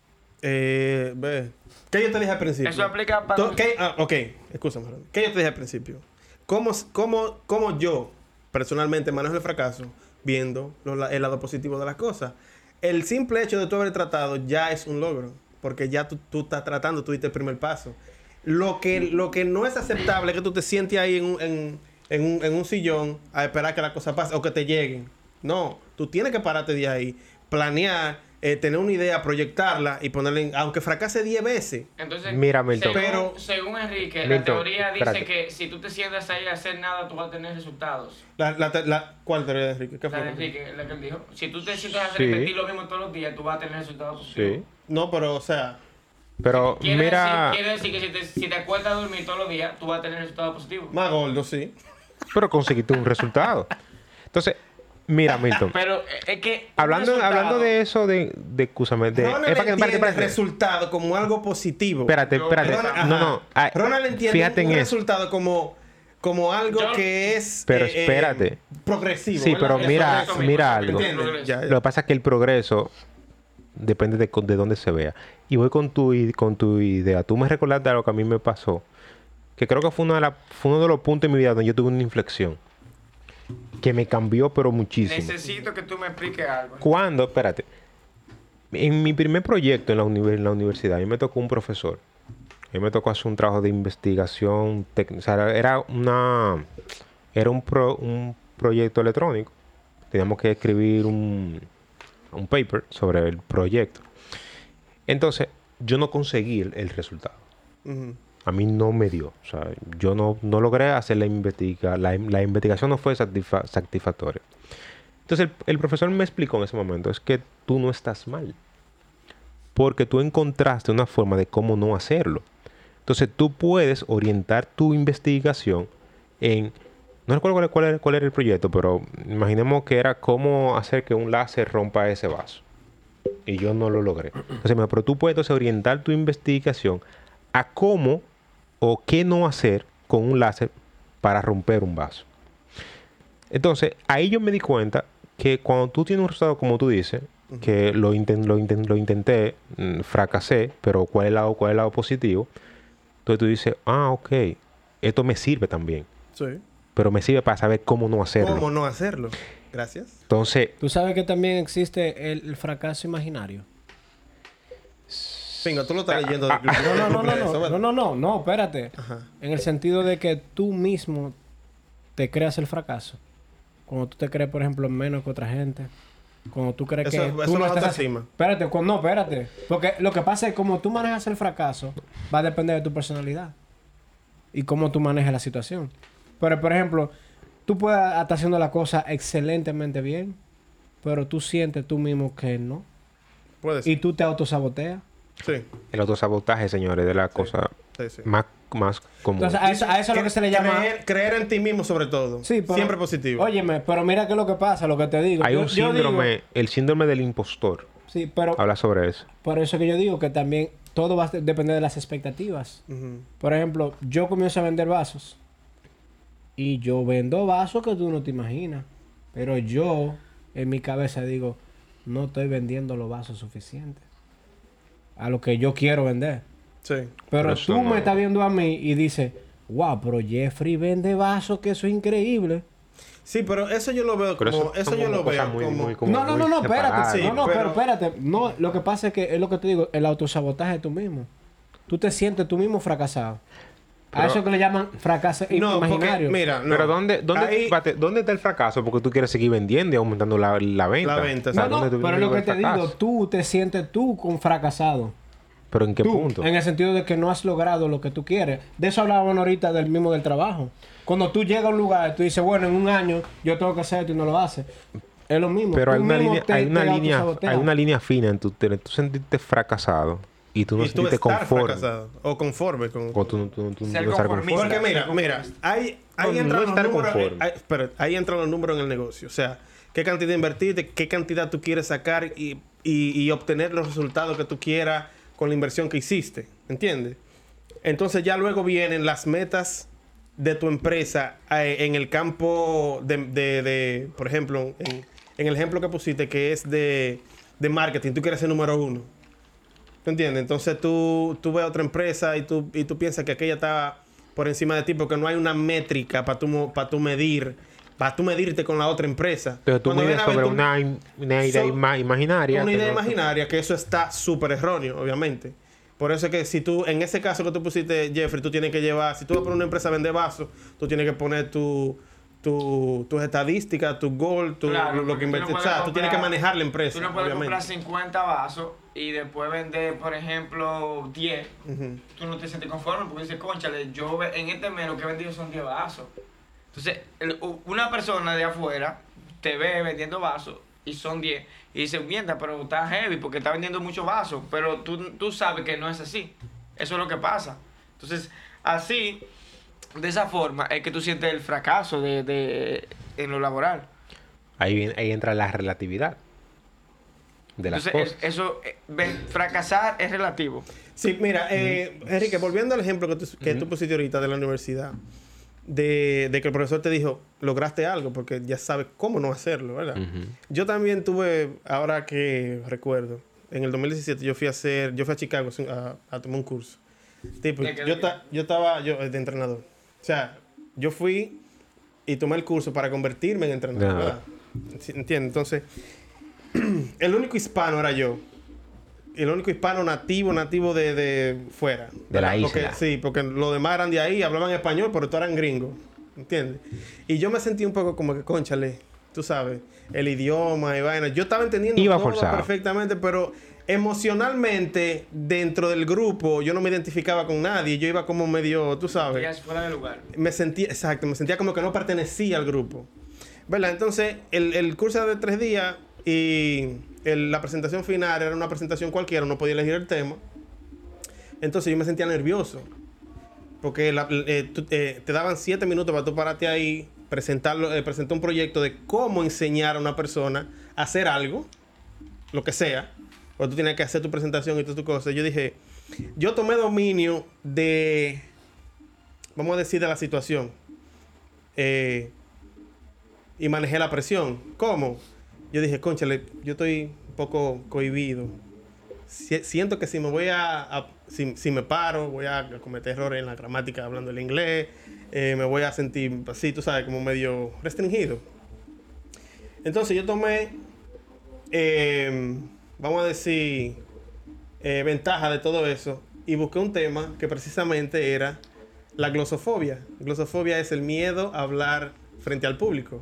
Eh, ve. ¿Qué yo te dije al principio? Eso aplica para... ¿qué? Ah, ok, escúchame. ¿Qué yo te dije al principio? ¿Cómo, cómo, cómo yo personalmente manejo el fracaso viendo lo- la- el lado positivo de las cosas? El simple hecho de tú haber tratado ya es un logro, porque ya tú, tú estás tratando, tú diste el primer paso. Lo que, lo que no es aceptable es que tú te sientes ahí en un, en, en un, en un sillón a esperar que las cosas pasen o que te lleguen. No, tú tienes que pararte de ahí, planear, eh, tener una idea, proyectarla y ponerla en, aunque fracase 10 veces. Entonces, Mira, Milton. Según, Pero- según Enrique, la teoría dice espérate. que si tú te sientas ahí a hacer nada, tú vas a tener resultados. La, la, la- ¿Cuál teoría de Enrique? ¿Qué La fue? de Enrique, la que él dijo. Si tú te sientas a Sí. repetir lo mismo todos los días, tú vas a tener resultados positivos. sí. No, pero, o sea, Pero Quiere, mira, decir, quiere decir que si te, si te acuestas a dormir todos los días, tú vas a tener resultados positivos. más gordo, sí. pero conseguiste un resultado. Entonces, mira, Milton. Pero eh, es que. hablando, hablando de eso, de, de escúchame, de, Ronald es para que- entiende espérate, el espérate. resultado como algo positivo. Espérate, espérate. Ronald- No, no. ah, Ronald entiende fíjate un en eso. resultado como, como algo Yo- que es... Pero eh, eh, espérate. progresivo. Sí, ¿verdad? pero Eso- mira, eso mira eso algo. Ya, ya. Lo que pasa es que el progreso depende de, de dónde se vea. Y voy con tu, con tu idea. Tú me recordaste algo que a mí me pasó. Que creo que fue, una de la- fue uno de los puntos en mi vida donde yo tuve una inflexión. Que me cambió, pero muchísimo. Necesito que tú me expliques algo. Cuando, espérate. En mi primer proyecto en la, en la universidad, a mí me tocó un profesor. A mí me tocó hacer un trabajo de investigación técnica. O sea, era una... Era un, pro- un proyecto electrónico. Teníamos que escribir un, un paper sobre el proyecto. Entonces, yo no conseguí el, el resultado. Ujú. A mí no me dio. O sea, yo no, no logré hacer la investigación. La, la investigación no fue satisfa- satisfactoria. Entonces, el, profesor me explicó en ese momento, es que tú no estás mal. Porque tú encontraste una forma de cómo no hacerlo. Entonces, tú puedes orientar tu investigación en... No recuerdo cuál, cuál era, cuál era el proyecto, pero imaginemos que era cómo hacer que un láser rompa ese vaso. Y yo no lo logré. Entonces, pero tú puedes entonces, orientar tu investigación a cómo o qué no hacer con un láser para romper un vaso. Entonces, ahí yo me di cuenta que cuando tú tienes un resultado como tú dices, que lo, inten- lo, inten- lo intenté, mm, fracasé, pero ¿cuál es, el lado, ¿cuál es el lado positivo? Entonces tú dices, ah, ok, esto me sirve también, Sí. pero me sirve para saber cómo no hacerlo. ¿Cómo no hacerlo? Gracias. Entonces, Tú sabes que también existe el, el fracaso imaginario. Venga, tú lo estás leyendo. del- No, no, no, no, no, no, no, no, no, espérate. Ajá. En el sentido de que tú mismo te creas el fracaso. Cuando tú te crees, por ejemplo, menos que otra gente. Cuando tú crees Eso- que eso tú no no es estás haci- Espérate, no, espérate. Porque lo que pasa es que como tú manejas el fracaso, va a depender de tu personalidad. Y cómo tú manejas la situación. Pero, por ejemplo, tú puedes estar haciendo la cosa excelentemente bien, pero tú sientes tú mismo que no. Puede ser. Y tú te autosaboteas. Sí, el autosabotaje, señores, de la cosa sí, sí. más, más común. Entonces, a eso, a eso es lo que se le llama... Creer, creer en ti mismo, sobre todo. Sí, pero- Siempre positivo. Óyeme, pero mira qué es lo que pasa, lo que te digo. Hay Yo- un digo- síndrome, el síndrome del impostor. sí, pero Habla sobre eso. por eso que yo digo que también todo va a de- depender de las expectativas. Por ejemplo, yo comienzo a vender vasos. Y yo vendo vasos que tú no te imaginas. Pero yo, en mi cabeza, digo, no estoy vendiendo los vasos suficientes. A lo que yo quiero vender. Sí. Pero Pero tú no- me estás viendo a mí y dices, wow, pero Jeffrey vende vasos, que eso es increíble. Sí, pero eso yo lo veo Pero como... eso yo lo veo muy- como... muy- como no, no, no, no, espérate. Sí, no, no, pero- pero espérate. No, lo que pasa es que es lo que te digo, el autosabotaje de tú mismo. Tú te sientes tú mismo fracasado. A eso que le llaman fracaso No, porque, imaginario. mira, no. Pero ¿dónde, dónde, Ahí- espérate, ¿dónde está el fracaso? Porque tú quieres seguir vendiendo y aumentando la, la venta. La venta, O sea, no, no, ¿dónde tú pero lo que te digo, tú te sientes tú con fracasado. ¿Pero en qué Tú, punto? En el sentido de que no has logrado lo que tú quieres. De eso hablábamos ahorita del mismo del trabajo. Cuando tú llegas a un lugar, tú dices, bueno, en un año yo tengo que hacer esto y no lo haces. Es lo mismo. Pero Tú hay una, mismo línea, te- hay, una línea, autosaboteas. hay una línea fina en tu, te- tú sentirte fracasado y tú no y tú sentirte estar conforme. fracasado. O conforme con... O tú, tú- tú- tú Ser no estar conformista. conforme. Porque mira, mira, ahí, ahí No, entran no los estar números. conforme. ahí- entran los números en el negocio. O sea, qué cantidad invertirte, qué cantidad tú quieres sacar y, y- y obtener los resultados que tú quieras con la inversión que hiciste. ¿Entiendes? Entonces ya luego vienen las metas de tu empresa eh, en el campo de, de- de, por ejemplo, en, en el ejemplo que pusiste, que es de, de marketing. Tú quieres ser número uno. ¿Tú entiendes? Entonces tú, tú ves a otra empresa y tú, y tú piensas que aquella está por encima de ti porque no hay una métrica para tú, mo- pa' tú medir, para tú medirte con la otra empresa. Pero tú mides sobre tú- una, una idea So- ima- imaginaria. una idea no- imaginaria, que eso está súper erróneo, obviamente. Por eso es que si tú, en ese caso que tú pusiste, Jeffrey, tú tienes que llevar, si tú vas por una empresa a vender vasos, tú tienes que poner tu, tu, tus estadísticas, tu goal, tu, Claro, lo que no invertiste. o sea, tú tienes que manejar la empresa, Tú no puedes obviamente. comprar 50 vasos y después vender, por ejemplo, 10. Ujú. Tú no te sientes conforme porque dices, conchale, yo en este mes lo que he vendido son 10 vasos. Entonces, el- una persona de afuera te ve vendiendo vasos y son 10 y dice, mierda, pero está heavy porque está vendiendo muchos vasos, pero tú, tú sabes que no es así. Eso es lo que pasa. Entonces, así, de esa forma, es que tú sientes el fracaso de, de- en lo laboral. Ahí, viene- ahí entra la relatividad de las Entonces, cosas. es- eso, eh, fracasar es relativo. Sí, mira, eh, Enrique, volviendo al ejemplo que tú, que tú pusiste ahorita de la universidad, de, de que el profesor te dijo, lograste algo, porque ya sabes cómo no hacerlo, ¿verdad? Yo también tuve, ahora que recuerdo, en el 2017 yo fui a hacer, yo fui a Chicago a, a tomar un curso. Tipo, ¿De qué? yo, ta- yo estaba yo, de entrenador. O sea, yo fui y tomé el curso para convertirme en entrenador. ¿verdad? ¿Entiendes? Entonces, el único hispano era yo el único hispano nativo, nativo de, de fuera. De la Porque- isla. sí, porque los demás eran de ahí, hablaban español, pero todos eran gringos. ¿Entiendes? Y yo me sentí un poco como que, conchale, tú sabes, el idioma y vaina. Yo estaba entendiendo Iba todo forzado. perfectamente, pero emocionalmente, dentro del grupo, yo no me identificaba con nadie. Yo iba como medio, tú sabes fuera de lugar. me sentía, exacto, me sentía como que no pertenecía al grupo. ¿Verdad? Entonces, el, el curso era de tres días y la presentación final era una presentación cualquiera, no podía elegir el tema. Entonces yo me sentía nervioso. Porque eh, eh, te daban siete minutos para tú pararte ahí, presentarlo, eh, presentar un proyecto de cómo enseñar a una persona a hacer algo, lo que sea. O tú tienes que hacer tu presentación y todas tus cosas. Yo dije, yo tomé dominio de, vamos a decir, de la situación. Eh, y manejé la presión. ¿Cómo? Yo dije, conchale, yo estoy un poco cohibido. Si- siento que si me voy a, a- si, si me paro, voy a cometer errores en la gramática hablando el inglés, eh, me voy a sentir así, tú sabes, como medio restringido. Entonces yo tomé, eh, vamos a decir, eh, ventaja de todo eso y busqué un tema que precisamente era la glosofobia. Glosofobia es el miedo a hablar frente al público.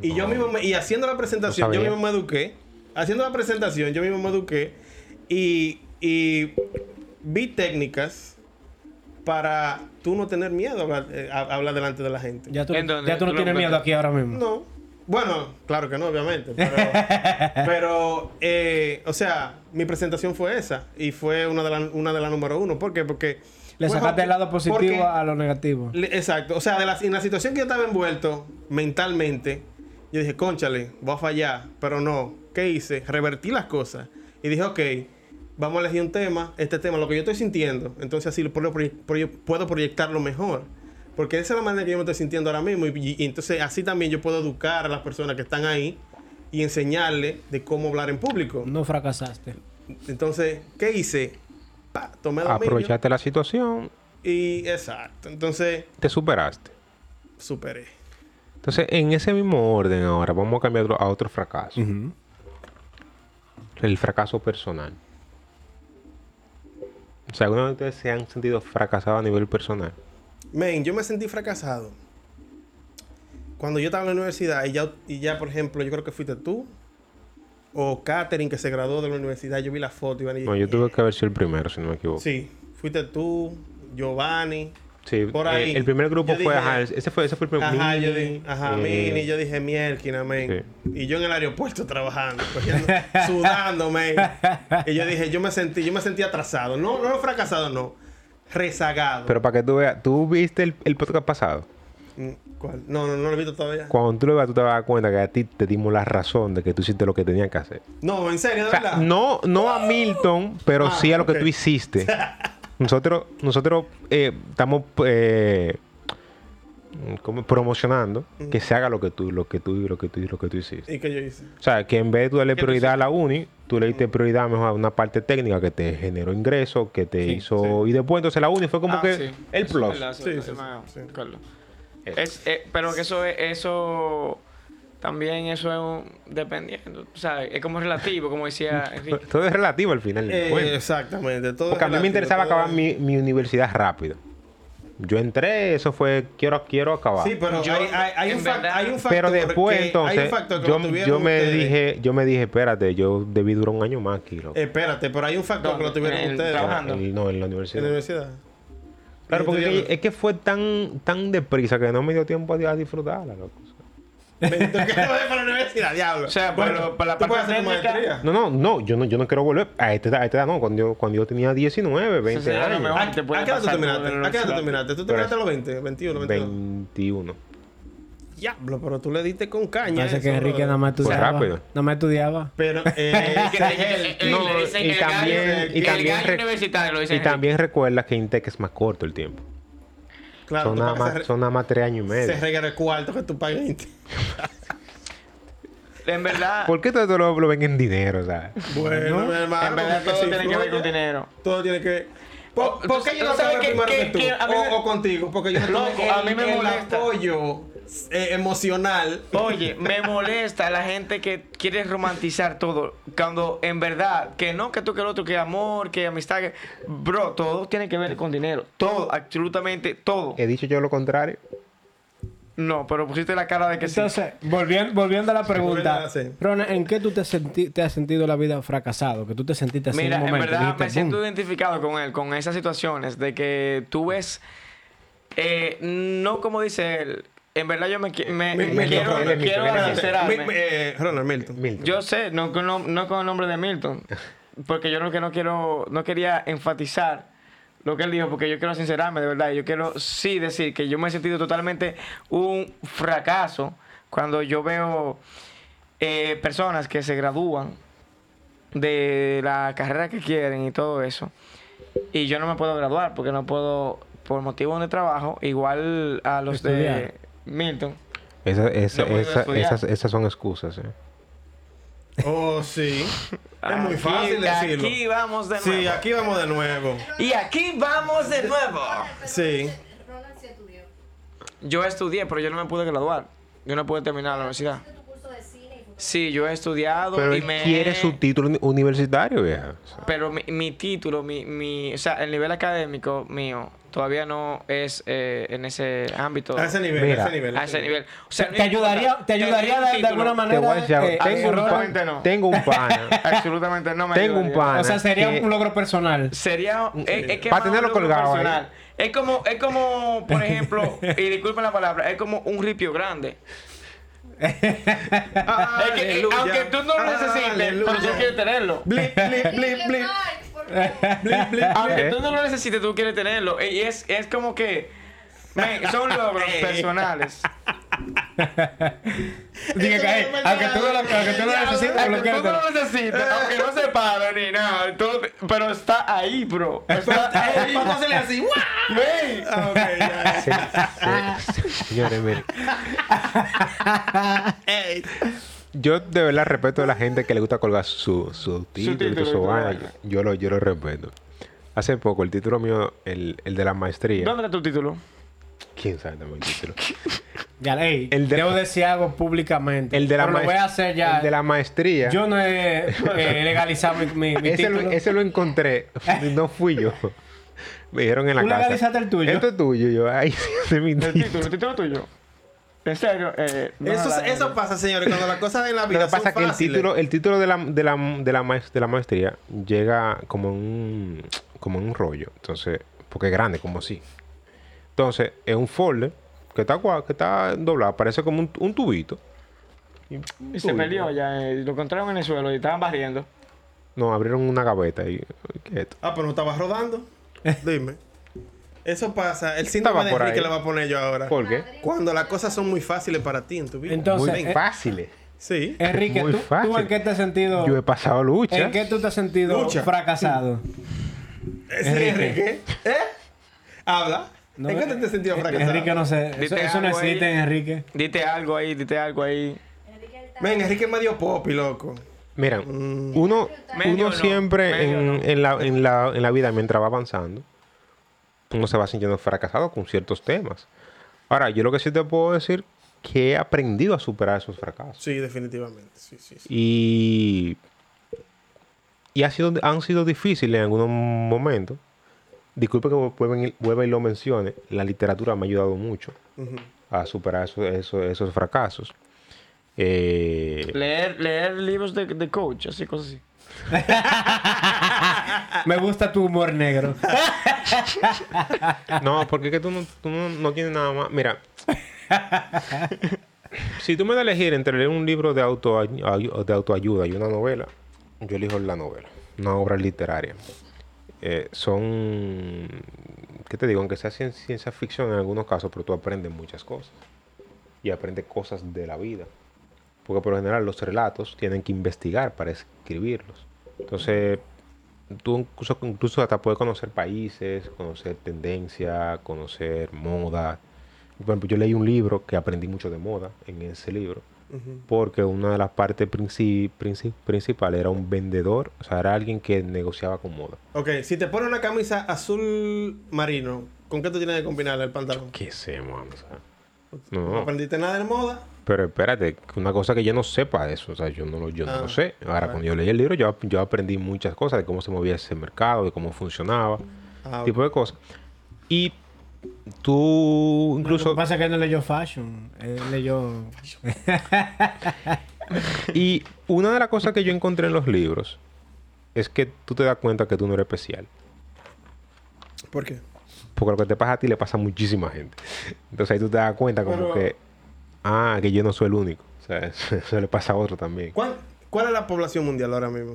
Y yo mismo, me- y haciendo la presentación, No yo mismo me eduqué. Haciendo la presentación, yo mismo me eduqué. Y, y vi técnicas para tú no tener miedo a hablar, eh, a- a hablar delante de la gente. Ya tú, ya tú no ¿Tú lo tienes miedo aquí ahora mismo. No. Bueno, claro que no, obviamente. Pero, pero eh, o sea, mi presentación fue esa. Y fue una de las una de las número uno. ¿Por qué? Porque... Le sacaste el lado positivo porque- a lo negativo. le- Exacto. O sea, de la, en la situación que yo estaba envuelto mentalmente, yo dije, conchale, voy a fallar. Pero no. ¿Qué hice? Revertí las cosas. Y dije, ok, vamos a elegir un tema. Este tema, lo que yo estoy sintiendo. Entonces así lo puedo, proye- proye- puedo proyectarlo mejor. Porque esa es la manera que yo me estoy sintiendo ahora mismo. Y, y entonces así también yo puedo educar a las personas que están ahí y enseñarles de cómo hablar en público. No fracasaste. Entonces, ¿qué hice? Pa, tomé dominio. Aprovechaste la situación, Y exacto. Entonces, te superaste. superé. Entonces, en ese mismo orden ahora, vamos a cambiar a otro fracaso. El fracaso personal. O sea, ¿alguna de ustedes se han sentido fracasados a nivel personal? Men, yo me sentí fracasado. Cuando yo estaba en la universidad y ya, y ya, por ejemplo, yo creo que fuiste tú o Katherine que se graduó de la universidad, yo vi la foto y van y No, yo tuve que haber sido el primero, si no me equivoco. Sí, fuiste tú, Giovanni. Sí, Por eh, el primer grupo Yo fue, dije- ajá, ese fue, ese fue el primer Ajá, yo Mini, dije, ajá, eh, Mini, yo dije mielquina, men. Sí. Y yo en el aeropuerto trabajando, sudando, men. Y yo dije, yo me sentí, yo me sentí atrasado. No, no fracasado, no. Rezagado. Pero para que tú veas, ¿tú viste el, el podcast pasado? Mm, ¿Cuál? No, no, no lo he visto todavía. Cuando tú lo veas, tú te vas a dar cuenta que a ti te dimos la razón de que tú hiciste lo que tenías que hacer. No, en serio, de O sea, verdad. no, no a Milton, pero Ah, sí a lo que tú hiciste. Nosotros, nosotros eh, estamos eh, como promocionando que se haga lo que tú, lo que tú, lo que tú, lo que tú hiciste. ¿Y qué yo hice? O sea, que en vez de tú darle ¿Qué tú prioridad a la uni, tú le diste prioridad mejor a una parte técnica que te generó ingresos, que te Sí, hizo... Y después entonces la uni fue como Ah, que sí. el plus. es verdad, eso Sí, es sí, verdad, sí, sí. Carlos. Es, eh, pero que eso es, eso también eso es un, dependiendo, o sea, es como relativo, como decía Enrique. Todo es relativo al final. del Eh, cuento. exactamente. Todo Porque a mí me interesaba acabar mi, mi universidad rápido. Yo entré, eso fue, quiero, quiero acabar. Sí, pero Yo, hay, hay- hay en un verdad- hay un factor. Pero después, que- entonces, hay un factor que yo, lo tuvieron yo me ustedes. dije, yo me dije, espérate, yo debí durar un año más aquí, loco. Espérate, pero hay un factor que lo tuvieron En- ustedes. trabajando. No, en la En universidad. la universidad. Claro, porque tuvieron- es que, es que fue tan, tan deprisa que no me dio tiempo a, a disfrutarla, loco. No vayas para la universidad, diablo. O sea, pero para la tú puedes parte hacer maestría. No, no, no, yo no, yo no quiero volver a esta edad, a esta edad no, cuando yo, cuando yo tenía 19, 20 sería lo años. ¿A, te puede a qué edad tú terminaste? ¿A qué edad tú terminaste? ¿Tú terminaste a los 20, 21, 22? 21. Diablo, pero tú le diste con caña. Parece eso, que Enrique brother. nada más Fue estudiaba. rápido. Nada más estudiaba. Pero, eh, el- No, y también- gallo- y también universitario lo dice Y también recuerda que Intec es más corto el tiempo. Claro, son, nada más, son nada más tres años y medio. ese regalo de cuarto que tú pagas. En verdad, ¿Por qué todo lo, lo ven en dinero? O sea, Bueno, mi hermano. en verdad todo tiene que ver con dinero. Todo tiene que. ¿Por, qué yo no sabes sabes que- que- que, tú? que a mí o, me- o contigo. Porque yo no Loco, tuve a el- mí me el molesta. apoyo eh, emocional. Oye, me molesta la gente que quiere romantizar todo. Cuando en verdad, que no, que tú, que el otro, que amor, que amistad. Que... Bro, todo tiene que ver con dinero. Todo, absolutamente todo. He dicho yo lo contrario. No, pero pusiste la cara de que sí. Entonces, volviendo, volviendo a la pregunta, sí. ¿en qué tú te, senti- te has sentido la vida fracasado? Que tú te sentiste así Mira, en un en momento. verdad dijiste, me siento identificado con él, con esas situaciones de que tú ves, eh, no como dice él, en verdad yo me, me- me Milton, quiero, quiero Milton. sincerarme. Eh, Ronald Milton. Milton. Yo sé, no con, nom- no con el nombre de Milton, porque yo no, que no quiero, no quería enfatizar lo que él dijo, porque yo quiero sincerarme, de verdad. Yo quiero sí decir que yo me he sentido totalmente un fracaso cuando yo veo eh, personas que se gradúan de la carrera que quieren y todo eso. Y yo no me puedo graduar porque no puedo, por motivo de trabajo, igual a los Estudiar. de Milton. Esa- esa- No esas, esas son excusas. eh. Oh, sí. Es muy Aquí- fácil decirlo. Aquí vamos de nuevo. Sí, aquí vamos de nuevo. Y aquí vamos de nuevo. Sí. Ronald sí estudió. Yo estudié, pero yo no me pude graduar. Yo no pude terminar la universidad. Hiciste tu curso de cine y fue- Sí, yo he estudiado Pero y él me... quiere su título uni- universitario, vieja. O sea, Pero mi, mi título, mi, mi... O sea, el nivel académico mío todavía no es eh, en ese ámbito. A ese nivel, Mira. a ese nivel. A ese nivel. O sea, ¿Te ayudaría, te ayudaría de, de alguna Te manera? voy a decir algo. eh, tengo, un pan- no. tengo un pana. Absolutamente no me tengo un pana. O sea, sería que- un logro personal. Sería... Es, es que Pa' más tenerlo un logro colgado ahí. personal. Es como, es como, por ejemplo, y disculpen la palabra, es como un ripio grande. Es que, eh, aunque tú no lo necesites, Aleluya. pero tú quieres tenerlo. Blip, blip, blip, blip. Aunque tú no lo necesites, tú quieres tenerlo. Y es, es como que son logros personales. Diga que, hey, aunque tú no lo, aunque tú no lo necesites, lo Aunque tú quieres no lo necesites, aunque no se pare ni nada, tú- pero está ahí, bro. Está ahí. Vamos a hacerle así. Ah, ok, ya. Sí, sí, Señores, miren. Ey. Yo de verdad respeto a la gente que le gusta colgar su, su título, su vaina. Yo lo, yo lo respeto. Hace poco, el título mío, el, el de la maestría. ¿Dónde está tu título? ¿Quién sabe también el título? Ya, hey, El de- debo decir algo públicamente. El de la Pero lo voy a hacer ya. El de la maestría. Yo no he eh, legalizado mi, mi, mi ese, lo, título. ese lo encontré. no fui yo. Me dijeron en la ¿Tú casa. legalizaste el tuyo? Esto es tuyo. Yo, ay, ese es mi El título. título, el título tuyo. En serio, eh, no Eso, la- eso pasa, señores, cuando las cosas en la Lo vida que pasa es que el título, el título de la, de la, de la, maes- de la maestría llega como en un, como un rollo. Entonces, porque es grande, como así. Entonces, es un folder que está, gua- que está doblado, parece como un, un tubito. Y, un Y se tubito. perdió ya. eh, lo encontraron en el suelo y estaban barriendo. No, abrieron una gaveta y ¿qué es esto? Ah, pero no estabas rodando. Dime. Eso pasa. El Estaba de por Enrique ahí. le voy a poner yo ahora. ¿Por qué? Cuando las cosas son muy fáciles para ti en tu vida. Entonces, Muy eh, fáciles. sí. Enrique, muy ¿tú, fácil. ¿tú en qué te has sentido? Yo he pasado lucha. ¿En qué tú te has sentido Lucha. fracasado? Sí, Enrique. Enrique. ¿Eh? Habla. No, ¿En qué te, has sentido fracasado? Enrique no sé. Eso, Dite eso no algo ahí. existe, Enrique. Dite algo ahí, dite algo ahí. Ven, Enrique es medio popi, loco. Mira, Mm. uno, uno no, siempre en, en la, en, la, en la vida, mientras va avanzando, uno se va sintiendo fracasado con ciertos temas. Ahora, yo lo que sí te puedo decir que he aprendido a superar esos fracasos. Sí, definitivamente. Sí, sí, sí. Y, y ha sido, han sido difíciles en algunos momentos. Disculpe que vuelva y, lo mencione. La literatura me ha ayudado mucho a superar esos, esos, esos fracasos. Eh, Leer, leer libros de, de coach, así, cosas así. Me gusta tu humor negro. No, porque es que tú no, tú no, tienes nada más. Mira, si tú me das a elegir entre leer un libro de, auto, de autoayuda y una novela, yo elijo la novela, una obra literaria. Eh, son, ¿qué te digo? Aunque sea cien- ciencia ficción en algunos casos, pero tú aprendes muchas cosas. Y aprendes cosas de la vida. Porque por lo general los relatos tienen que investigar para escribirlos. Entonces, tú incluso, incluso hasta puedes conocer países, conocer tendencia, conocer moda. Por ejemplo, yo leí un libro que aprendí mucho de moda en ese libro, porque una de las partes princi- princi- principales era un vendedor, o sea, era alguien que negociaba con moda. Ok, si te pones una camisa azul marino, ¿con qué tú tienes que combinar el pantalón? ¿Qué sé, mano? O sea, No No, aprendiste nada de moda. pero espérate, una cosa que yo no sepa de eso, o sea, yo no lo, yo no Ah. lo sé. Ahora, cuando yo leí el libro, yo, yo aprendí muchas cosas de cómo se movía ese mercado, de cómo funcionaba, Ah, tipo de cosas. Y tú Lo incluso... que pasa es que él no leyó fashion. Él leyó... Y una de las cosas que yo encontré en los libros es que tú te das cuenta que tú no eres especial. ¿Por qué? Porque lo que te pasa a ti le pasa a muchísima gente. Entonces ahí tú te das cuenta como Pero- que, ah, que yo no soy el único. O sea, eso, eso le pasa a otro también. ¿Cuál, ¿Cuál es la población mundial ahora mismo?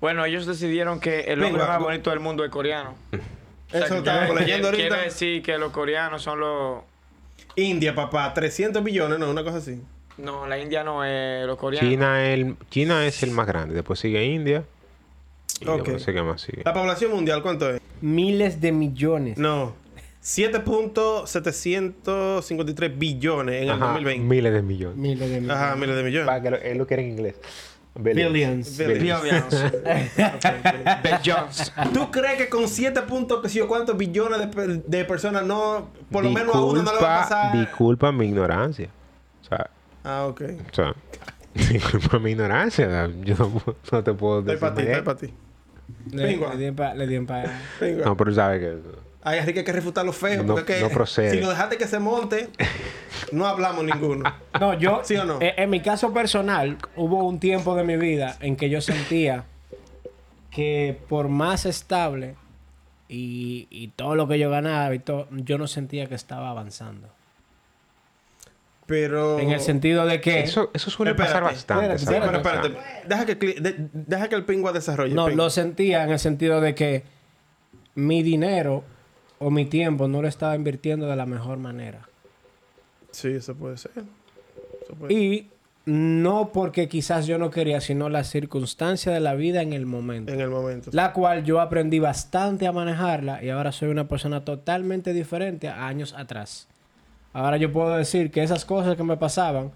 Bueno, ellos decidieron que el hombre Venga, más bonito del mundo es coreano. O sea, Eso que estaba quiere- leyendo ahorita. Quiere decir que los coreanos son los... India, papá, 300 billones, no, una cosa así. No, la India no es los coreanos. China, el, China es el más grande. Después sigue India. Y Ok. después no sé qué más sigue. La población mundial, ¿cuánto es? Miles de millones. No. 7.753 billones en el Ajá, 2020. miles de millones. Miles de millones. Ajá, miles de millones. Para que lo, él lo quiere en inglés. Billions. Billions. Billions. Billions. ¿Tú crees que con 7 puntos, si cuántos billones de, de personas no, por lo menos a uno no le va a pasar? disculpa mi ignorancia. O sea, Ah, ok. o sea disculpa mi ignorancia. Yo no, puedo- no te puedo Estoy decir. para ti, más. estoy para ti. Le, le dieron pa- le dieron pa-. No, pero sabes que... Ay, así que hay que refutar los feos. No- porque no procede. Si lo dejaste que se monte, no hablamos ninguno. No, yo... ¿Sí o no? eh, en mi caso personal, hubo un tiempo de mi vida en que yo sentía que por más estable y, y todo lo que yo ganaba y todo, yo no sentía que estaba avanzando. Pero. En el sentido de que... Eso, eso suele pasar bastante. espérate, espérate. Deja que, de- deja que el pingua desarrolle. No, lo sentía en el sentido de que mi dinero o mi tiempo no lo estaba invirtiendo de la mejor manera. Sí, eso puede ser. Eso puede- Y no porque quizás yo no quería, sino la circunstancia de la vida en el momento. En el momento. La cual yo aprendí bastante a manejarla y ahora soy una persona totalmente diferente a años atrás. Ahora yo puedo decir que esas cosas que me pasaban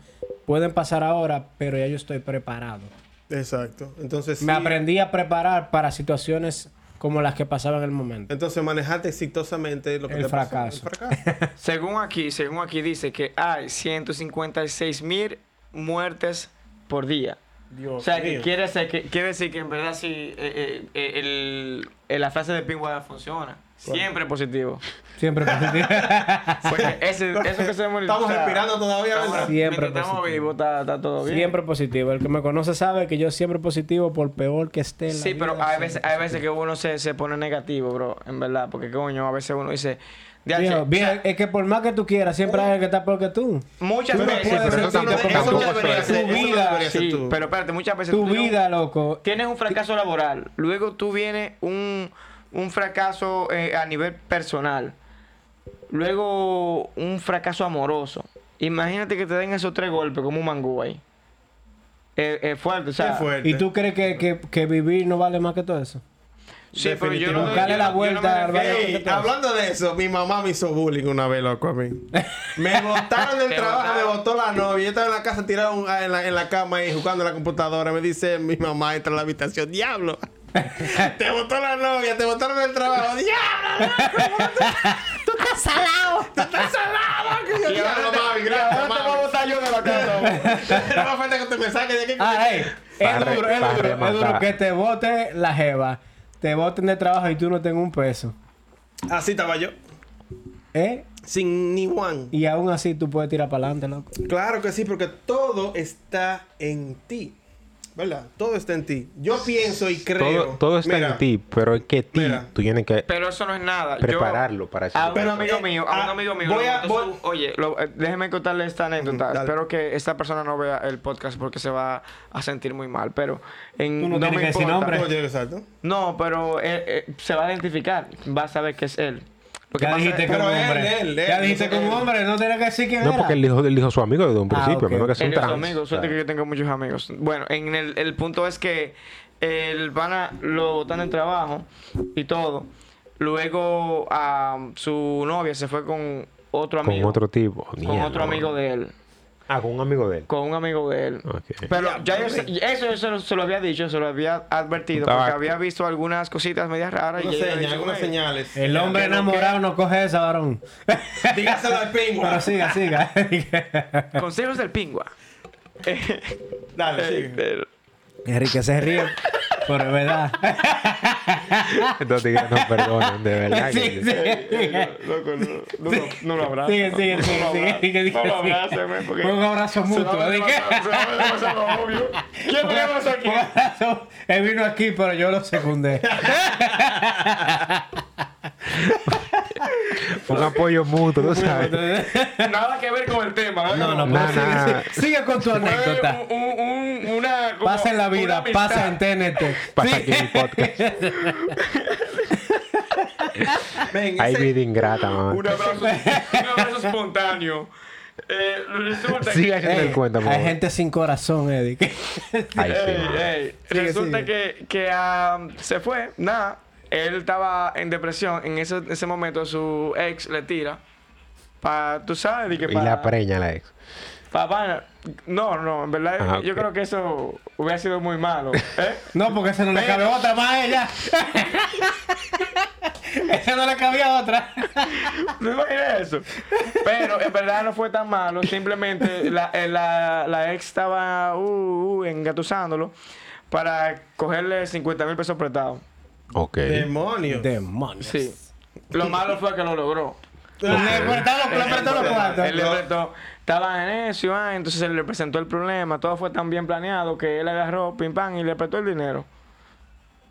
pueden pasar ahora, pero ya yo estoy preparado. Exacto. Entonces, Me sí. aprendí a preparar para situaciones como las que pasaban en el momento. Entonces manejaste exitosamente lo que El te pasó. El fracaso. Según aquí, según aquí dice que hay 156 mil muertes por día. Dios O sea, que quiere, decir que quiere decir que en verdad sí eh, eh, eh, el, la frase de Pingüe funciona. Siempre positivo. Siempre positivo. Porque ese, eso que se murió. Estamos respirando todavía, ¿verdad? Siempre Mientras estamos positivo. vivos, está, está todo bien. siempre positivo. El que me conoce sabe que yo siempre positivo por peor que esté. en la Sí, vida, pero hay veces, hay veces que uno se, se pone negativo, bro, en verdad. Porque, coño, a veces uno dice... "Diache, Viejo, o bien, sea, es que por más que tú quieras, siempre hay el que está peor que tú. muchas Tú no veces... puedes pero eso Eso no debería suele- ser. tu eso no vida, ser Sí, tú. pero espérate, muchas veces... Tu tú tienes un- vida, loco. Tienes un fracaso laboral, luego tú vienes un, un fracaso eh, a nivel personal, luego un fracaso amoroso. Imagínate que te den esos tres golpes como un mangú ahí. Es es fuerte, o sea... Fuerte. ¿Y tú crees que, que, que vivir no vale más que todo eso? Sí, pero yo no... Buscarle yo la no- yo no vuelta hablando de eso, mi mamá me hizo bullying una vez, loco, a mí. Me botaron del trabajo, me botó la novia. Yo estaba en la casa tirado en, la, en la cama y jugando en la computadora. Me dice mi mamá, entra a la habitación, diablo. Te botó la novia, te botaron del trabajo, diablo. Tú estás salado. Tú estás salado. Que yo, Y ahora mami, gracias, ahora te voy a botar yo de la casa. No me falta que te me saques de aquí. Ah, hey, es duro, es duro, es duro que te bote la jeva, te boten de trabajo y tú no tengas un peso. Así estaba yo. ¿Eh? Sin ni one. Y aún así tú puedes tirar para adelante, loco. Claro que sí, porque todo está en ti. ¿Verdad? Todo está en ti. Yo pienso y creo. todo, todo está Mira, en ti, pero es que ti, Mira. tú tienes que Pero eso no es nada. Yo- prepararlo para eso. A un Pero, amigo eh, mío, a un ah, amigo mío. voy a- Oye, lo- eh, déjeme contarle esta anécdota. dale. Espero que esta persona no vea el podcast porque se va a sentir muy mal. Pero en, Tú no tienes me que decir nombre. ¿Cómo tiene que ser, no? No, pero él, eh, se va a identificar. Va a saber que es él. Lo que Ya dijiste un pero él, hombre. él, ya él, dijiste él. un hombre, no tenía que decir quién No, era. porque él dijo, él dijo su amigo desde un Ah, principio, a menos que sea un Él trans. amigo, suerte que yo tengo muchos amigos. Bueno, en el, el punto es que el pana lo botan en trabajo y todo. Luego a su novia se fue con otro Con amigo. otro tipo. con Mierda, otro amigo de él. Ah, con un amigo de él. con un amigo de él. Pero ya yo sé- eso yo se lo, se lo había dicho, se lo había advertido, Estaba- porque había visto algunas cositas medias raras. y dije, algunas "Güey, señales. El hombre Que no enamorado no coge esa, varón. Dígaselo al pingüe. Pero siga, siga. Consejos del pingua. Dale, Eh, sigue. Enrique se ríe, pero es verdad. Estos tigres no perdonan, de verdad. Sí, que- sí. Loco, no, lo- no lo abrazo. Sigue, sigue, No sigue, sigue, sigue, sigue, No lo sigue. abraces, men, porque Un abrazo mutuo. se va a demasiado obvio. ¿Quién tenemos aquí? Un abrazo. Él vino aquí, pero yo lo secundé. Un apoyo mutuo, tú sabes. Nada que ver con el tema. No, no, Nah, pero sigue, nah. sigue, sigue con tu anécdota. un, un, un- una, como Pasa en la vida, pasa en TNT. Pasa Sí. aquí en el podcast. Ven, Hay vida ingrata, mamá. Un abrazo, un abrazo espontáneo. Eh, resulta Sigue que, haciendo Ey, el cuento, hay gente sin corazón, Eddie. Ay, sí, Ey, ey, Sigue, resulta sigue. que, que ah, se fue, nada. Él estaba en depresión. En ese, ese momento su ex le tira. Pa, tú sabes, de que Y pa- la preña, la ex. pa- vaina. No, no, en verdad Ah, yo creo que eso hubiera sido muy malo. ¿eh? No, porque ese no le cabe otra más a ella. ese no le cabía otra. ¿No imaginas eso? Pero en verdad no fue tan malo. Simplemente la, eh, la, la ex estaba uh, uh, engatusándolo para cogerle 50 mil pesos prestados. Ok. Demonio. Demonios. Sí. Lo malo fue que lo logró. Le prestaron los cuartos. Él le prestó. Estaba en eso, ah, entonces él le presentó el problema. Todo fue tan bien planeado que él agarró, pim pam, y le prestó el dinero.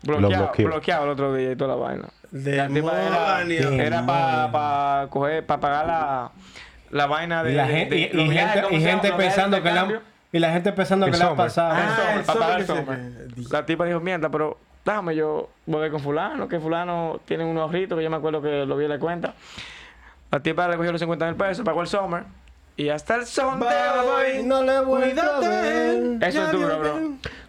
Bloqueado, bloqueado el otro día y toda la vaina. La tipa era, Demonio. era para coger, para pagar la, la vaina de, Y, la gente, de- y, y viajes, gente, pensando que le han, cambio. y la gente pensando El que le ha pasado. El Ah, el para pagar el ese- La tipa dijo, mierda, pero déjame yo volver con fulano, que fulano tiene unos ahorritos, que yo me acuerdo que lo vi en la cuenta. La tipa le cogió los 50 mil pesos, pagó el Sommer. Y hasta el son de hoy. No le voy a Cuídate. Eso es duro, bro.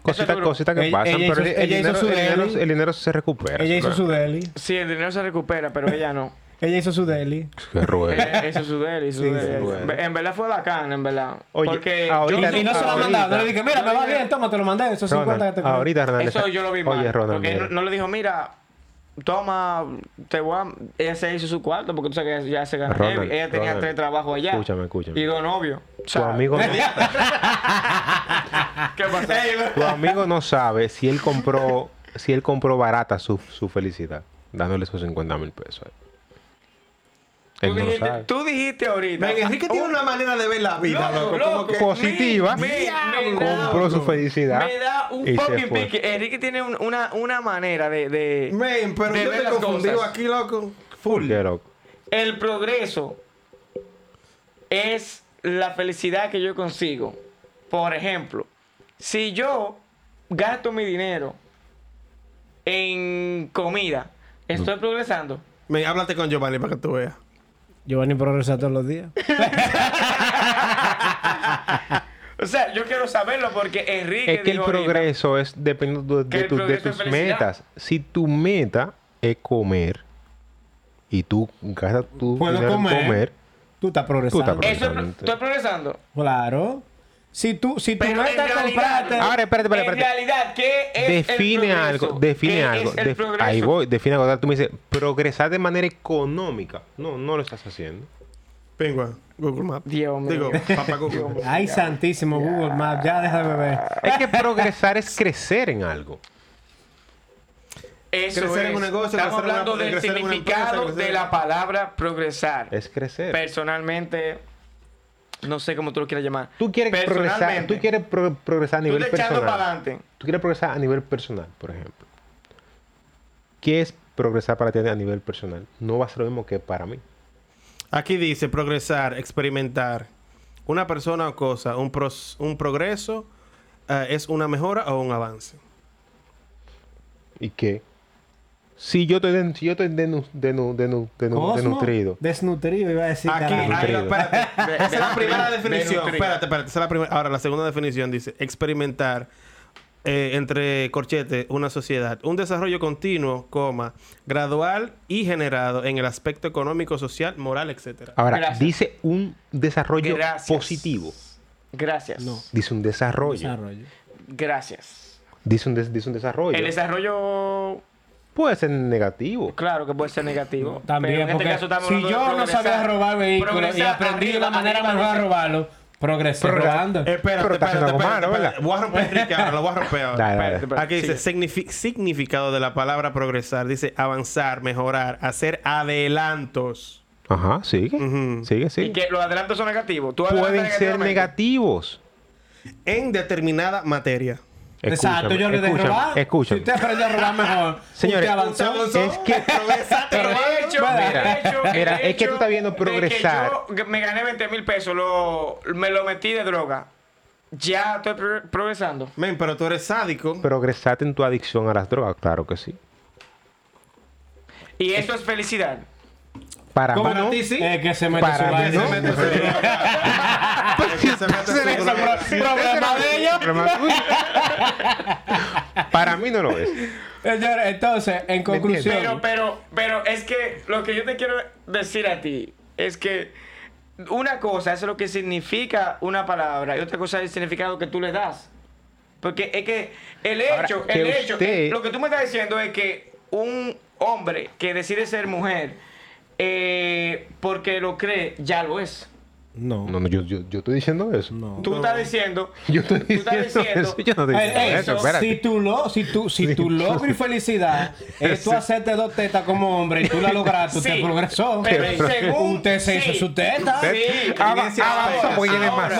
Cositas es cositas que Ella- pasan, ella pero hizo- el, el ella hizo dinero, su el, dinero, el dinero se recupera. Ella hizo claro. su deli. Sí, el dinero se recupera, pero ella no. Ella hizo su deli. Qué rueda. Eh, es su deli, su Sí, deli. sí. En verdad fue bacán, en verdad. Oye, Porque ahorita- yo- Y no se lo ha mandado. No le dije, mira, me va bien, toma, te lo mandé. Esos 50 que Ronald, te ahorita Ronald. Eso yo lo vi mal. Oye, Ronald. porque mira. no, no le dijo, mira, toma, te voy a... Ella se hizo su cuarto porque tú sabes que ella se gana Ronald, heavy. Ella tenía Ronald. tres trabajos allá. Escúchame, escúchame. Y dos novios. Tu amigo, no, ¿Qué pasa? tu amigo no sabe si él compró, si él compró barata su, su felicidad, dándole esos 50 mil pesos. Tú dijiste, sabe. tú dijiste ahorita. Ven, Enrique tiene una manera de ver la vida, Loco, loco. Como que... Positiva. Me- me- me da- Compró su felicidad. Me da un fucking pique. Enrique tiene un- una, una manera de, de, Men, pero de yo ver las confundido cosas. aquí, loco. Full. Qué loco. El progreso es la felicidad que yo consigo. Por ejemplo, si yo gasto mi dinero en comida, ¿estoy progresando? Men, háblate con Giovanni para que tú veas. Giovanni progresa todos los días. O sea, yo quiero saberlo porque Enrique Es que el dijo ahorita- progreso es dependiendo de, tu- progreso tus metas. Si tu meta es comer y tú gastas tu dinero comer. comer, Tú estás progresando. Tú estás Eso es pro- Exactamente. estoy progresando. Claro. Si tú, si tu Pero en meta realidad. Ahora, espérate, espérate, en espérate. realidad, ¿qué es el define progreso? algo, define ¿Qué algo. es el Def- progreso? ahí voy, define algo. Tú me dices, progresar de manera económica. No, no lo estás haciendo. Pingua, Google Maps. Dios mío. Digo, papá Google. Ay, santísimo Google Maps. Ya deja de beber. Es que progresar es crecer en algo. Eso Crecer en es. un negocio, Estamos en una- hablando del en significado empresa, de en- la palabra progresar. Es crecer. Personalmente, no sé cómo tú lo quieras llamar. Tú quieres progresar, tú quieres pro- progresar a tú nivel estás echando para personal. adelante. Tú quieres progresar a nivel personal, por ejemplo. ¿Qué es progresar para ti a nivel personal? No va a ser lo mismo que para mí. Aquí dice progresar, experimentar. Una persona o cosa, un, pros- un progreso eh, es una mejora o un avance. ¿Y qué? Si yo estoy, den- si yo estoy denu- denu- denu- desnutrido. Desnutrido, iba a decir. Aquí, ahí, espérate. Esa es la primera de- definición. Espérate, espérate. Esa es la primera. Ahora, la segunda definición dice experimentar eh, entre corchetes una sociedad. Un desarrollo continuo, coma, gradual y generado en el aspecto económico, social, moral, etcétera. Ahora, Gracias. dice un desarrollo Gracias. positivo. Gracias. No. Dice un desarrollo. Desarrollo. Gracias. Dice un, des- dice un desarrollo. El desarrollo, Puede ser negativo. claro que puede ser negativo. También, pero en este caso estamos si hablando de yo no sabía robar vehículos y aprendí arriba, la manera arriba, mejor de dice- robarlo, progresé robando. Espérate, Pero espérate, espérate, malo, espérate. Voy a romper a Enrique ahora, lo voy a romper ahora. Dale, dale. Espérate, espérate. Aquí dice significado de la palabra progresar. Dice avanzar, mejorar, hacer adelantos. Ajá, sigue. Ujú. Sigue, Y sigue. que los adelantos son negativos. Tú Pueden ser negativos. En determinada materia. Exacto, yo le de escúchame, robar. Escúchame. Si usted aprendió a robar mejor, Señores, usted avanzó. Usted avanzó. Es que Progresaste, Pero de hecho, Mira, de hecho, mira, el es que tú estás viendo de que progresar. yo me gané 20 mil pesos, lo, me lo metí de droga. Ya estoy pro- progresando. Men, pero tú eres sádico. progresaste en tu adicción a las drogas, claro que sí. Y eso es felicidad. Para mí ¿Cómo no. ti sí? Es que se mete Para su mí no. Se mete problema de ellos. Problema tuyo. Para mí no lo es. Entonces, en conclusión. Pero, pero, pero es que lo que yo te quiero decir a ti es que una cosa es lo que significa una palabra y otra cosa es el significado que tú le das. Porque es que el hecho, el hecho, usted- lo que tú me estás diciendo es que un hombre que decide ser mujer eh, porque lo cree, ya lo es. No. No, no, yo, yo, yo estoy diciendo eso. No. Tú estás diciendo, Yo estoy tú estás diciendo diciendo eso. Yo no estoy diciendo eso. eso, si tu, lo, si tu, si tu logro y felicidad es tú hacerte dos tetas como hombre y tú la lograste, usted Sí, progresó. pero según- usted se hizo sí. su teta. Sí, más.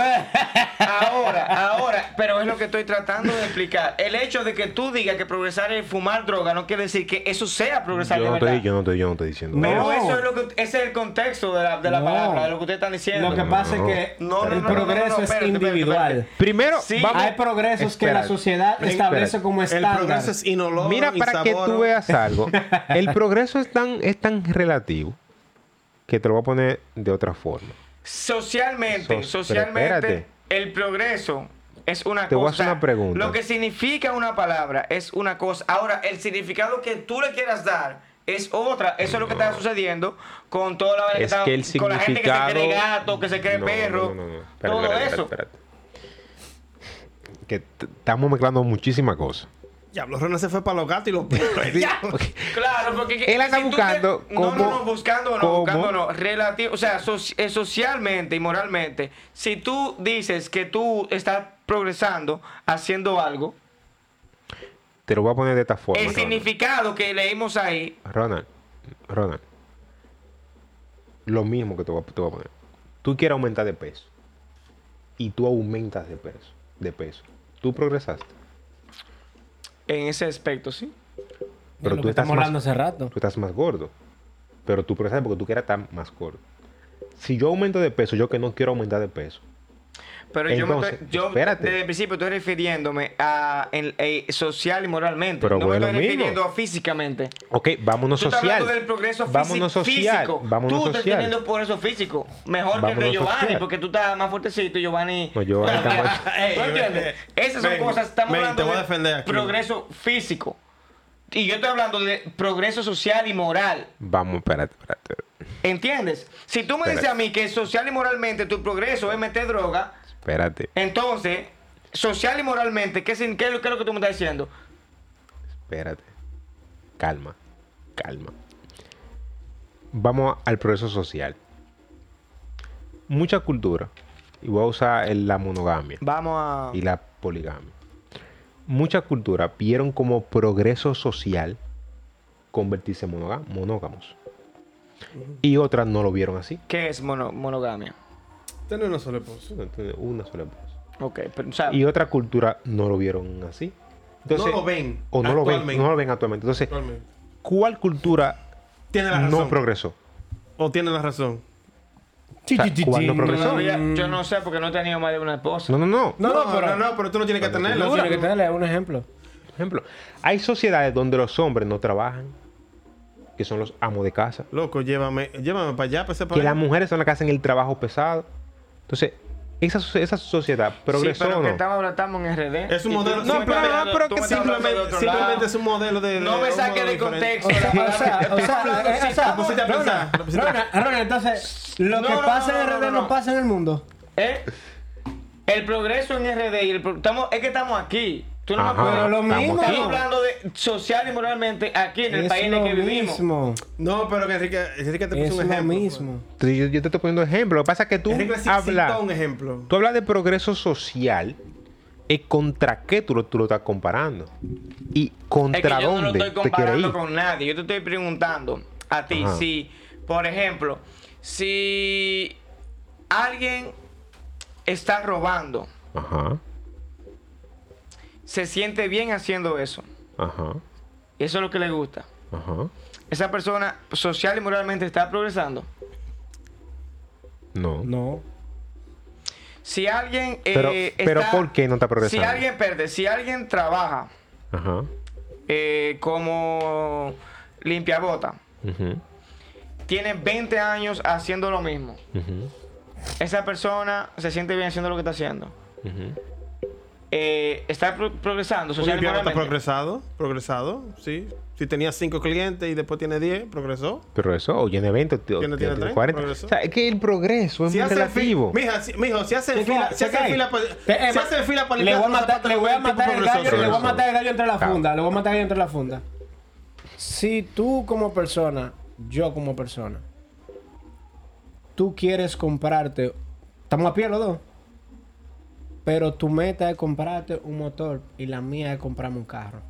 Ahora, ahora, pero es lo que estoy tratando de explicar. El hecho de que tú digas que progresar es fumar droga no quiere decir que eso sea progresar Yo de no, verdad. estoy, yo, no estoy, yo no estoy diciendo Pero eso. es lo que ese es el contexto de la, de la No. palabra, de lo que ustedes están diciendo. Lo que pasa es que No, no, el progreso no, no, es individual. espérate. Primero, Sí, vamos. Hay progresos que la Espérate. sociedad establece Espérate. como El estándar. progreso es inoloro, Mira, para que tú veas algo. El progreso es tan, es tan relativo que te lo voy a poner de otra forma. Socialmente, So- socialmente, el progreso es una Te cosa. voy a hacer una pregunta. Lo que significa una palabra es una cosa. Ahora, el significado que tú le quieras dar es otra. Eso es lo que está sucediendo con toda la Es está- que el con la gente que se cree gato, que se cree No, perro. no, no, no. Espérate, todo espérate, eso. espérate, espérate. Que estamos mezclando muchísimas cosas. Diablo, Ronald se fue para los gatos y los perros. Ya. Claro, porque que- Él anda si tú buscando te- no, no, no, buscando no, cómo- buscando no, relativo, o sea, soci- eh, socialmente y moralmente, si tú dices que tú estás progresando haciendo algo, Te lo voy a poner de esta forma. el Ronald. significado que leímos ahí, Ronald, Ronald. Lo mismo que te voy, a, te voy a poner. Tú quieres aumentar de peso. Y tú aumentas de peso. De peso. Tú progresaste. en ese aspecto, sí. Pero lo tú que estás, estamos más, hablando hace rato. tú estás más gordo. Pero tú progresaste porque tú quieres estar más gordo. Si yo aumento de peso, yo que no quiero aumentar de peso. Pero yo, me Entonces, estoy- yo desde el principio estoy refiriéndome a en- eh, social y moralmente. Pero no bueno, me estoy mismo. refiriendo a físicamente. Ok, vámonos Tú estás social. hablando del progreso físico. vámonos social. físico. Vámonos tú estás social. teniendo progreso físico. Mejor que el de Giovanni, social. porque tú estás más fuertecito y Giovanni. No, Giovanni está más- Ey, ¿Tú entiendes? Esas son ven, cosas. Estamos ven, hablando te voy a de progreso físico. Y yo estoy hablando de progreso social y moral. Vamos, espérate, espérate. ¿Entiendes? Si tú me Espérate. dices a mí que social y moralmente tu progreso es meter droga, Espérate, entonces, social y moralmente, ¿qué, qué es lo- qué es lo que tú me estás diciendo? espérate. Calma, calma. Vamos al progreso social. Mucha cultura, y voy a usar la monogamia Vamos a. y la poligamia. Mucha cultura vieron como progreso social convertirse en monógamos. Y otras no lo vieron así. ¿Qué es mono- monogamia? Tener una sola esposa. Una sola esposa. Ok, pero, o sea, Y otra cultura no lo vieron así. Entonces, no lo ven. O no lo ven, actualmente. no lo ven actualmente. Entonces, Actualmente. ¿cuál cultura Tiene la razón. no progresó? O tiene la razón. Chi, sea, chi, chi, ¿cuándo chi. progresó? yo no sé porque no he tenido más de una esposa. No, no, no. No, no, pero- no, no, pero tú no tienes que tenerlo. No, tiene que tenerle un ejemplo. Ejemplo, hay sociedades donde los hombres no trabajan, que son los amos de casa, Loco, llévame, llévame para allá, para ese que las mujeres son las que hacen el trabajo pesado. Entonces, esa, esa sociedad progresó sí, pero o que no. estamos, estamos en RD. Es un modelo. No, pero, no, pero tú que simplemente, simplemente es un modelo de. No me saques de contexto. O sea, o sea, o sea, eh, entonces, lo No, que no, pasa no, en no, RD no, no no. pasa en el mundo. ¿Eh? El progreso en RD y el pro- estamos, es que estamos aquí. Tú no me Ajá. Pero lo estamos mismo. Estamos hablando de social y moralmente aquí en el Es país en el lo que vivimos. mismo. No, pero que Enrique, Enrique te puso Es un lo ejemplo. pues. mismo. Yo, yo te estoy poniendo ejemplo. Lo que pasa es que tú hablas. un ejemplo. Tú hablas de progreso social. ¿Y contra qué tú lo, tú lo estás comparando? ¿Y Es que contra yo no lo dónde estoy comparando con nadie. Yo te estoy preguntando a ti Ajá. si, por ejemplo, si alguien está robando, Ajá, se siente bien haciendo eso. ajá, Y eso es lo que le gusta. ajá. Esa persona social y moralmente está progresando. No. No. Si alguien. eh, Pero- pero está- ¿por qué no está progresando? Si alguien, perde, si alguien trabaja Ajá. eh, como limpiabota, ujú, tiene 20 años haciendo lo mismo. Esa persona se siente bien haciendo lo que está haciendo. ujú. Eh, está pro- progresando social está progresado, progresado, sí. Si tenía 5 clientes y después tiene 10, progresó. Pero eso, o tiene 20, o Tiene- tiene, tiene 30, 40. progresó. O sea, es que el progreso es Si muy hace relativo. fila, mija, si, mijo, si hacen fila, si hacen fila, pa- Te- eh, si hacen fila para le voy a matar, le voy a matar el progresó. gallo, le voy a progresó. matar el gallo entre la funda, le voy a matar el gallo entre la funda. Si tú como persona, yo como persona, tú quieres comprarte, estamos a pie los dos, pero tu meta es comprarte un motor y la mía es comprarme un carro.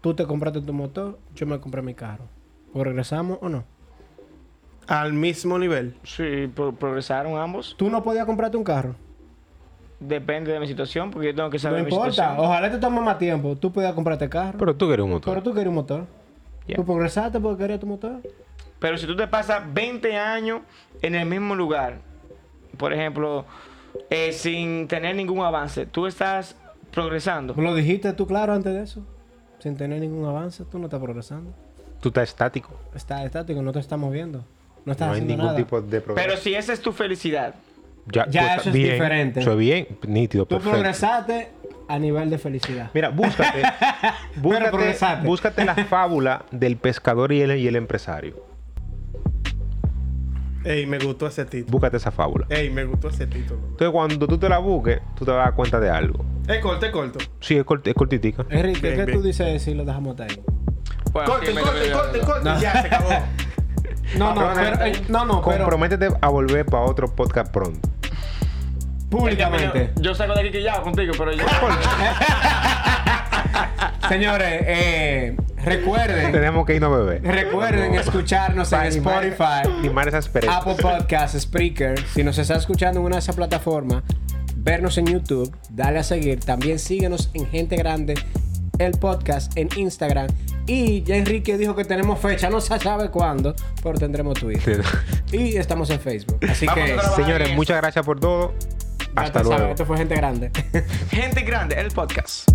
Tú te compraste tu motor, yo me compré mi carro. ¿Progresamos o no? Al mismo nivel. Sí, pro- progresaron ambos. Tú no podías comprarte un carro. Depende de mi situación, porque yo tengo que No saber mi importa, situación. ojalá te tome más tiempo. Tú podías comprarte carro. Pero tú quieres un motor. Pero tú querías un motor. Ya. Tú progresaste porque querías tu motor. Pero si tú te pasas 20 años en el mismo lugar, por ejemplo, eh, sin tener ningún avance, tú estás progresando. Lo dijiste tú claro antes de eso. Sin tener ningún avance, tú no estás progresando. Tú estás estático. Estás estático, no te estás moviendo. No estás No hay haciendo ningún nada. tipo de progreso. Pero si esa es tu felicidad, ya, Ya estás eso es bien, diferente. Eso es bien, nítido, Tú perfecto. progresaste a nivel de felicidad. Mira, búscate, búscate, búscate la fábula del pescador y el, y el empresario. Ey, me gustó ese título. Búscate esa fábula. Ey, me gustó ese título. Entonces, cuando tú te la busques, tú te vas a dar cuenta de algo. Es corto, es corto. Sí, es, cort- es cortitica. Enrique, Bien, ¿qué bien. tú dices si lo dejamos hasta ahí? bueno, Corte, corte, corte, corte. No. Ya se acabó. No, no, pero, eh, no, no, pero Comprométete a volver para otro podcast pronto. públicamente. Yo, yo salgo de aquí que ya contigo, pero yo. Señores, eh, recuerden, Tenemos que irnos a beber. recuerden escucharnos en Spotify. Apple Podcasts, Spreaker. Si nos está escuchando en una de esas plataformas, vernos en YouTube, dale a seguir. También síguenos en Gente Grande, el podcast en Instagram. Y ya Enrique dijo que tenemos fecha, no se sabe cuándo, pero tendremos Twitter. Y estamos en Facebook. Así Vamos que, a. Señores, Eso. muchas gracias por todo. Hasta te sabes, luego. esto fue Gente Grande. Gente grande, el podcast.